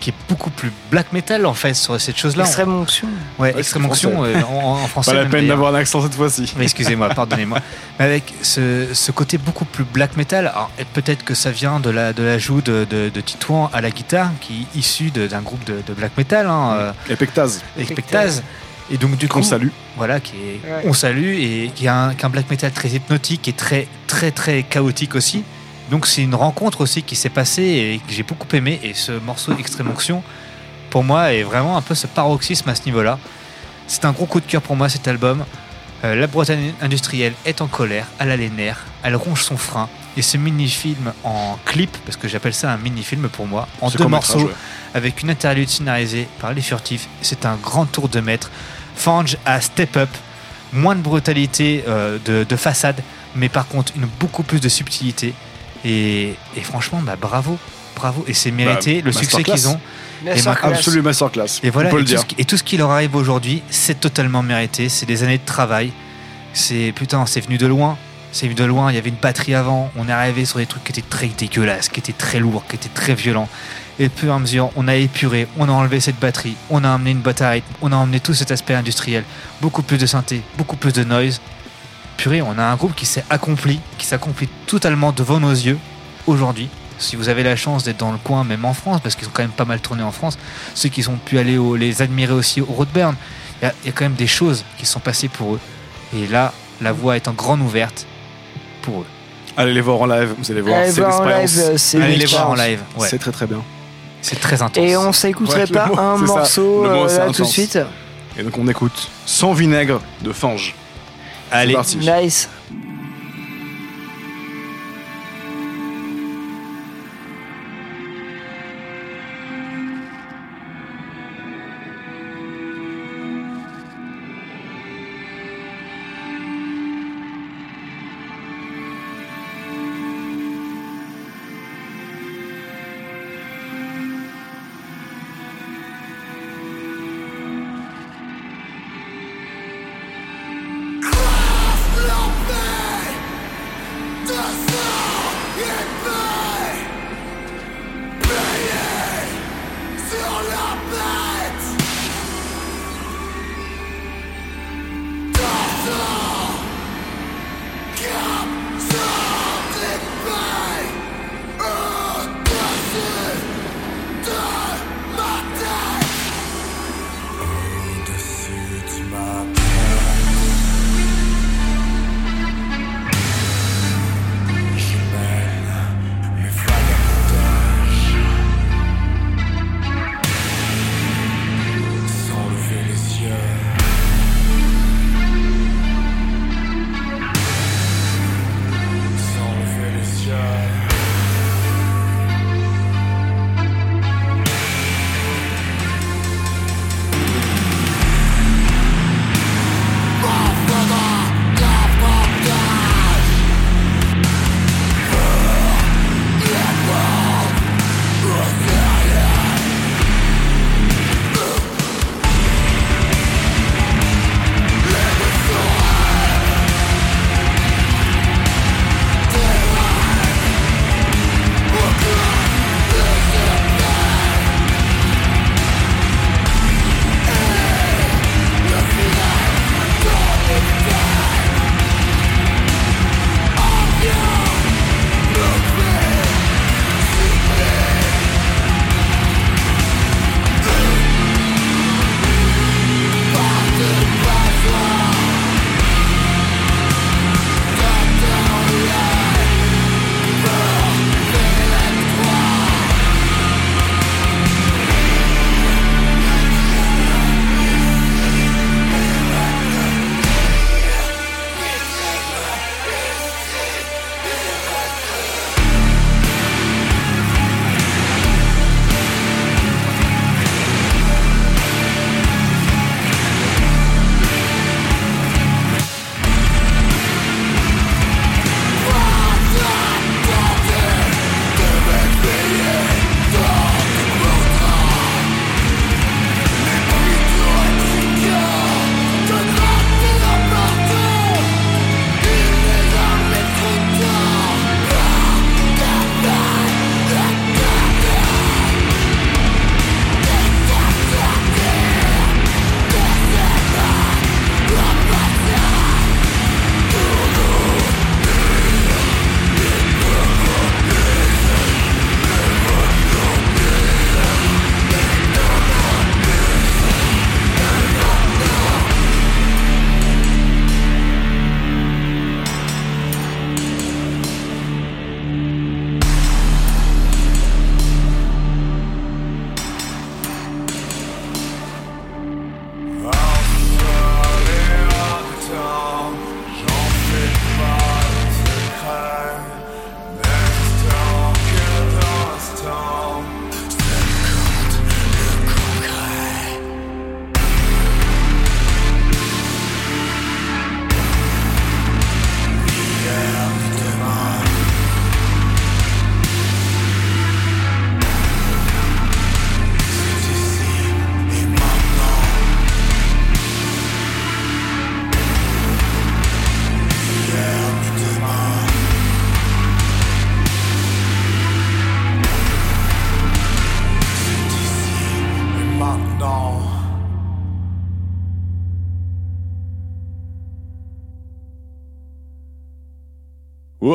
qui est beaucoup plus black metal en fait sur cette chose-là. Extrême onction. Ouais, Ouais, Extreme c'est Onction euh, en, en français. Pas la même, peine d'avoir un accent cette fois-ci. Excusez-moi, [laughs] pardonnez-moi. Mais avec ce, ce côté beaucoup plus black metal, peut-être que ça vient de la de l'ajout de, de, de Titouan à la guitare, qui est issu d'un groupe de, de black metal. Hein, euh, Epectase. Epectase. Et donc du coup, Qu'on salue. Voilà, qui est, Ouais. on salue et qui a un, qui a un black metal très hypnotique et très très très chaotique aussi. Donc c'est une rencontre aussi qui s'est passée et que j'ai beaucoup aimé. Et ce morceau Extreme Onction, pour moi, est vraiment un peu ce paroxysme à ce niveau-là. C'est un gros coup de cœur pour moi cet album. Euh, la Bretagne industrielle est en colère, elle a les nerfs, elle ronge son frein. Et ce mini-film en clip, parce que j'appelle ça un mini-film pour moi, en deux morceaux, ouais. avec une interlude scénarisée par les furtifs, c'est un grand tour de maître. Fange a step up, moins de brutalité euh, de, de façade, mais par contre une beaucoup plus de subtilité. Et, et franchement, bah, bravo, bravo. Et c'est mérité, Bah, le succès qu'ils ont. Et Masterclass. ma- masterclass. et voilà, on peut et le tout, dire. ce qui, et tout ce qui leur arrive aujourd'hui, c'est totalement mérité. C'est des années de travail. C'est putain, c'est venu de loin. C'est venu de loin. Il y avait une batterie avant. On est arrivé sur des trucs qui étaient très dégueulasses, qui étaient très lourds, qui étaient très violents. Et peu à mesure, on a épuré, on a enlevé cette batterie, on a amené une boîte à rythme, on a emmené tout cet aspect industriel, beaucoup plus de synthé, beaucoup plus de noise. Purée, on a un groupe qui s'est accompli, qui s'accomplit totalement devant nos yeux aujourd'hui. Si vous avez la chance d'être dans le coin, même en France, parce qu'ils ont quand même pas mal tourné en France, ceux qui sont pu aller au- les admirer aussi au Roadburn, il y, a- il y a quand même des choses qui sont passées pour eux. Et là, la voie est en grande ouverte pour eux. Allez les voir en live, vous allez voir, Allez c'est l'expérience. Allez les voir en live. ouais. C'est très très bien. C'est très intense. Et on s'écouterait Ouais, pas mot, un morceau mot, euh, là tout de suite Et donc on écoute Sans vinaigre de Fange. Allez. Nice.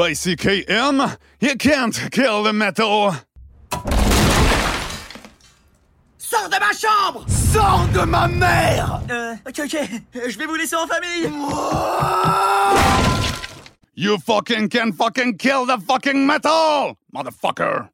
YCKM, you can't kill the metal. Sors de ma chambre! Sors de ma mère! Euh, ok, ok, euh, je vais vous laisser en famille. You fucking can fucking kill the fucking metal, motherfucker.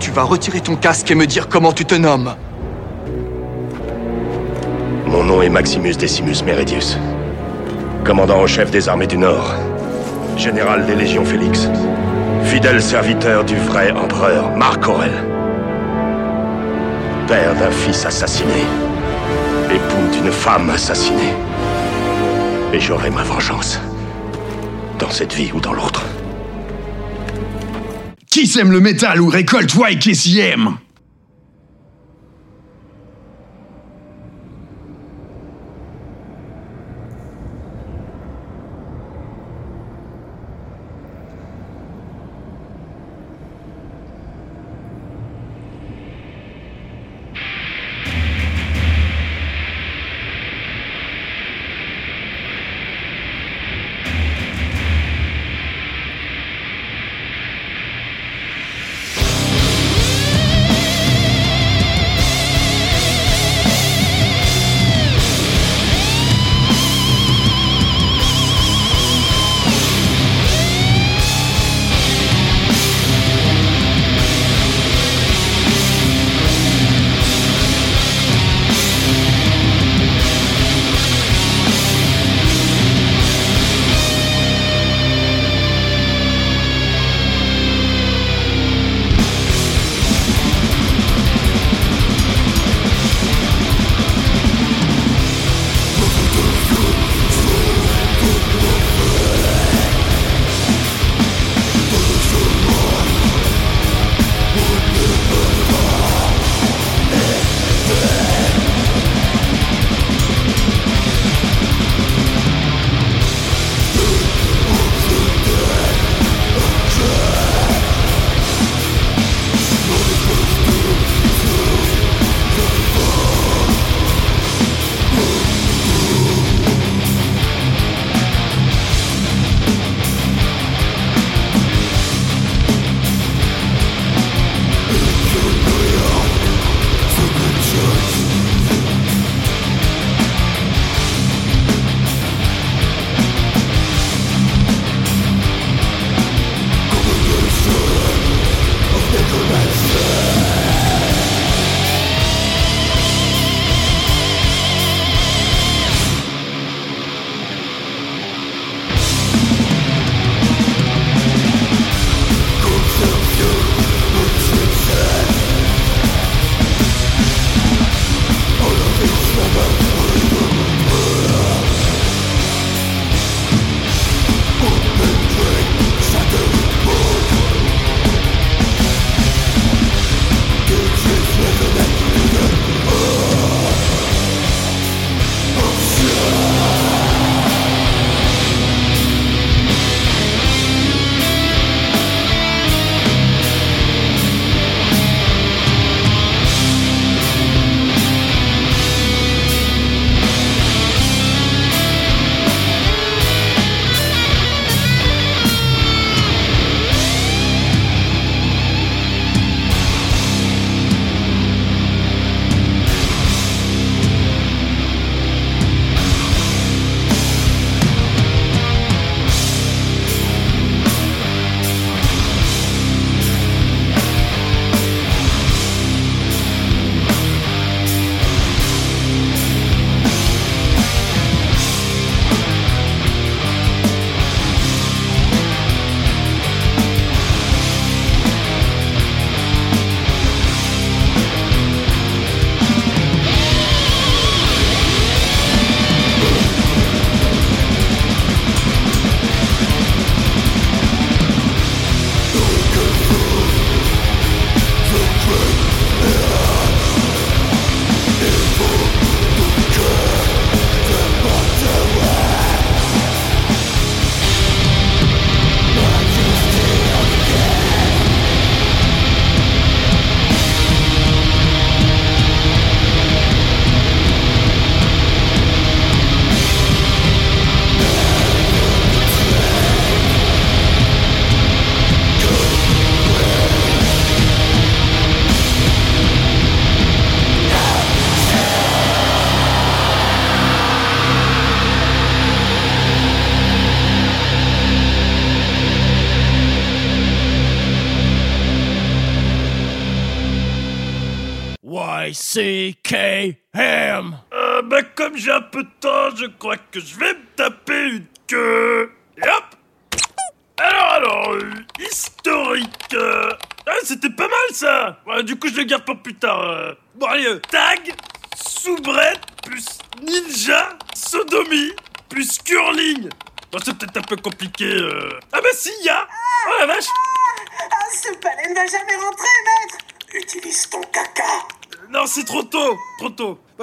Tu vas retirer ton casque et me dire comment tu te nommes. Mon nom est Maximus Decimus Meridius. Commandant en chef des armées du Nord. Général des Légions Félix. Fidèle serviteur du vrai empereur Marc Aurel. Père d'un fils assassiné. Époux d'une femme assassinée. Et j'aurai ma vengeance. Dans cette vie ou dans l'autre. Qui sème le métal ou récolte White qui?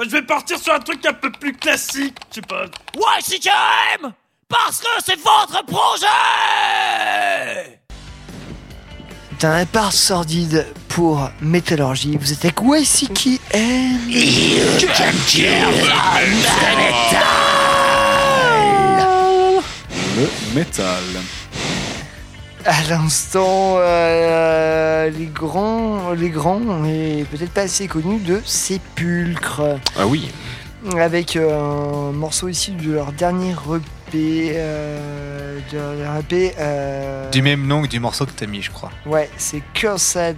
Je vais partir sur un truc un peu plus classique. Je sais pas. Ouais, CKM Parce que c'est votre projet C'est un départ sordide pour Métallurgie. Vous êtes avec YCKM. You can kill Le métal. À l'instant, euh, les grands, les grands, mais peut-être pas assez connus de Sépulcre. Ah oui. Avec euh, un morceau issu de leur dernier EP. Euh, de leur EP euh, Du même nom que du morceau que t'as mis, je crois. Ouais, c'est Cursed,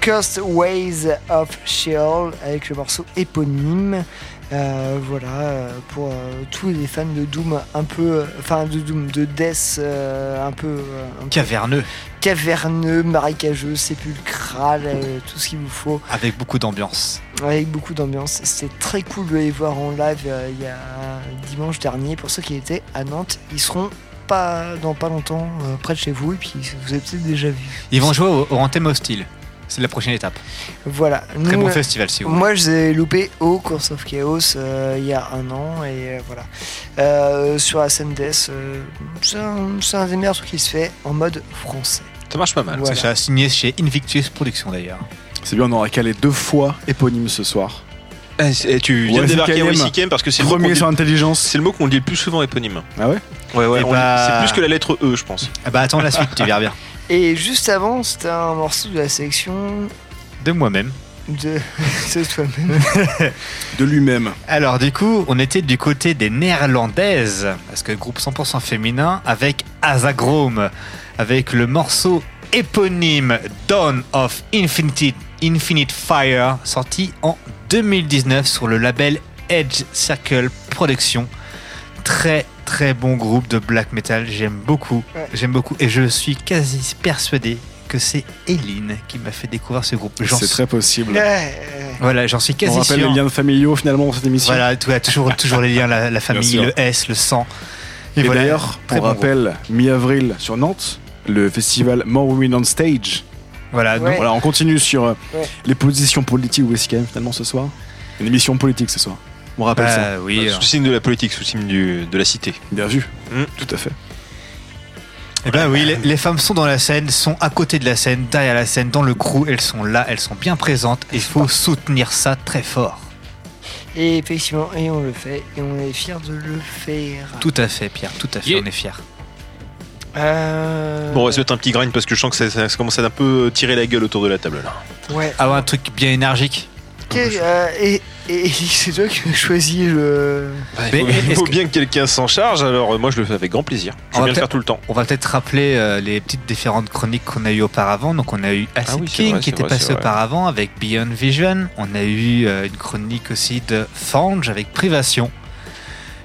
Cursed Ways of Sheol avec le morceau éponyme. Euh, voilà, euh, pour euh, tous les fans de Doom un peu. Enfin, de Doom, de Death euh, un peu. Caverneux, caverneux, marécageux, sépulcral, tout ce qu'il vous faut. avec beaucoup d'ambiance. Avec beaucoup d'ambiance. C'était très cool de les voir en live il y a dimanche dernier. Pour ceux qui étaient à Nantes, ils seront pas dans pas longtemps près de chez vous et puis vous avez peut-être déjà vu. Ils vont jouer au, au Hostile. C'est la prochaine étape. Voilà. Très Nous, bon euh, festival, si vous voulez. Moi, je les ai loupés au Course of Chaos euh, il y a un an et euh, voilà. Euh, sur la scène Death, euh, c'est un, c'est un des meilleurs trucs qui se fait en mode français. Ça marche pas mal. Voilà. Ça a signé chez Invictus Productions d'ailleurs. C'est bien, on aura calé deux fois éponyme ce soir. Eh, c'est- eh, tu viens Ouais, de débarquer CKM. à YCKM parce que c'est le, mot Premier dit- sur intelligence. c'est le mot qu'on dit le plus souvent éponyme. Ah ouais Ouais, ouais. Eh on bah- dit- C'est plus que la lettre E, je pense. Ah bah attends la suite, tu verras bien. [laughs] Et juste avant, c'était un morceau de la sélection De moi-même. de, [laughs] de toi-même. [laughs] De lui-même. Alors du coup, on était du côté des néerlandaises, parce que groupe 100% féminin, avec Azagrome, avec le morceau éponyme Dawn of Infinite, Infinite Fire, sorti en 2019 sur le label Edge Circle Productions. Très très bon groupe de black metal, j'aime beaucoup, Ouais. j'aime beaucoup, et je suis quasi persuadé que c'est Eline qui m'a fait découvrir ce groupe. C'est très possible. Voilà, j'en suis quasi On rappelle sûr. les liens familiaux finalement dans cette émission. Voilà, toujours, toujours les liens, la, la famille, sûr. le S, le sang. Et, voilà, d'ailleurs, pour bon rappel, mi-avril sur Nantes, le festival More Women on Stage. Voilà, Ouais. Voilà, on continue sur euh, Ouais. les positions politiques où est-ce qu'il y a finalement ce soir Une émission politique ce soir. On rappelle Bah, ça. oui. Sous signe de la politique, sous signe du- de la cité. Bien vu. Mm. Tout à fait. Eh ben oui, les, les femmes sont dans la scène, sont à côté de la scène, derrière la scène, dans le crew, elles sont là, elles sont bien présentes. Il faut soutenir ça très fort. Et effectivement, et on le fait, et on est fiers de le faire. Tout à fait, Pierre, tout à fait, Yeah. on est fiers. Euh, Bon, on va se mettre un petit grind parce que je sens que ça, ça commence à un peu tirer la gueule autour de la table là. Ouais. Avoir un truc bien énergique. Qu'est- euh, et, et [laughs] c'est toi qui as choisi le. Mais il faut, bien que quelqu'un s'en charge, alors euh, moi je le fais avec grand plaisir. Je On va vais bien le faire tout le temps. On va peut-être rappeler euh, les petites différentes chroniques qu'on a eues auparavant. Donc on a eu Acid Ah oui, c'est King vrai, qui était vrai, passé auparavant avec Beyond Vision. On a eu euh, une chronique aussi de Fange avec Privation.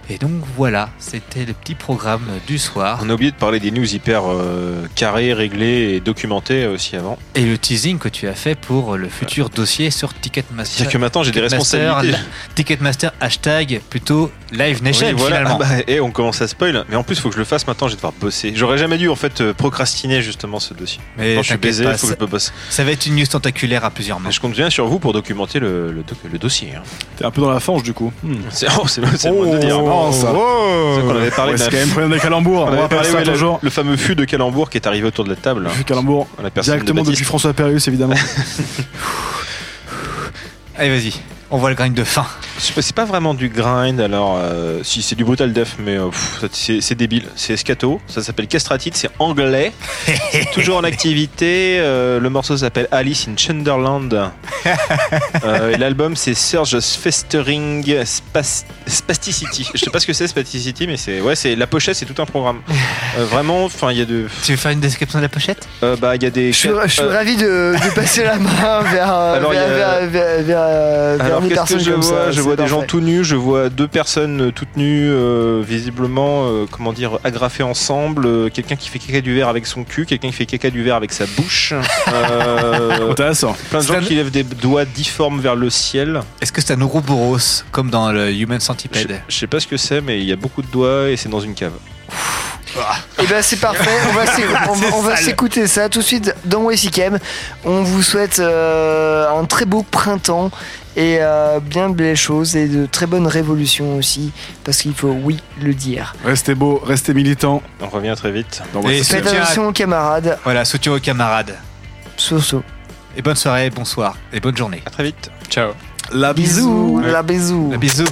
Et donc voilà, c'était le petit programme du soir. On a oublié de parler des news hyper euh, carrés, réglés et documentés euh, aussi avant. Et le teasing que tu as fait pour le futur dossier sur Ticketmaster. C'est-à-dire que maintenant j'ai des Ticketmaster, responsabilités. la- Ticketmaster hashtag plutôt Live Nation Oui, voilà. finalement. Ah bah, et on commence à spoil, mais en plus il faut que je le fasse maintenant, je vais devoir bosser. J'aurais jamais dû en fait euh, procrastiner justement ce dossier. Mais non, je suis baisé, il faut que je bosse. Ça va être une news tentaculaire à plusieurs mains. Mais je compte bien sur vous pour documenter le, le, doc- le dossier. hein. T'es un peu dans la fange du coup. Hmm. C'est [laughs] oh, c'est- c'est le mot de dire. Oh, ça. C'est qu'on avait parlé Ouais, d'un- c'est quand même problème des calembours. On On avait parlé ça ouais, le, toujours. le fameux fût de calembour qui est arrivé autour de la table. Vu calembour. La personne de Directement Baptiste. depuis François Perrius évidemment. [laughs] Allez vas-y, on voit le grind de fin. C'est pas- vraiment du grind, alors euh, si c'est du brutal death, mais euh, c'est débile. C'est scato, ça s'appelle Castratide, c'est anglais, C'est [laughs] toujours en activité. euh, le morceau s'appelle Alice in Chunderland. [laughs] Euh, et l'album c'est Surge Festering Spas- Spasticity. Je sais pas ce que c'est Spasticity, mais c'est ouais, c'est la pochette, c'est tout un programme. Euh, vraiment, enfin il y a de. Tu veux faire une description de la pochette? Euh, bah il y a des. Je suis, je suis euh, ravi de, de passer la main vers, euh, Alors, vers, il y a- vers, vers, vers- vers Alors qu'est-ce que je vois ça. Je vois des gens tout nus, je vois deux personnes euh, toutes nues, euh, visiblement, euh, comment dire, agrafées ensemble. euh, quelqu'un qui fait caca du verre avec son cul, quelqu'un qui fait caca du verre avec sa bouche. [laughs] euh, Intéressant. plein de gens qui lèvent des doigts difformes vers le ciel. Est-ce que c'est un Ouroboros, comme dans le Human Centipede je sais pas ce que c'est, mais il y a beaucoup de doigts et c'est dans une cave. Et ben c'est parfait, on va [laughs] on s'écouter ça tout de suite dans Wessikem. On vous souhaite euh, un très beau printemps et euh, bien belles choses et de très bonnes révolutions aussi, parce qu'il faut oui le dire. Restez beau, restez militant. On revient très vite. Dans Et Faites attention aux camarades. Voilà, soutien aux camarades. Soso. Et bonne soirée, bonsoir et bonne journée. À très vite. Ciao. La Bisous, bisou. la bisou. Bisous.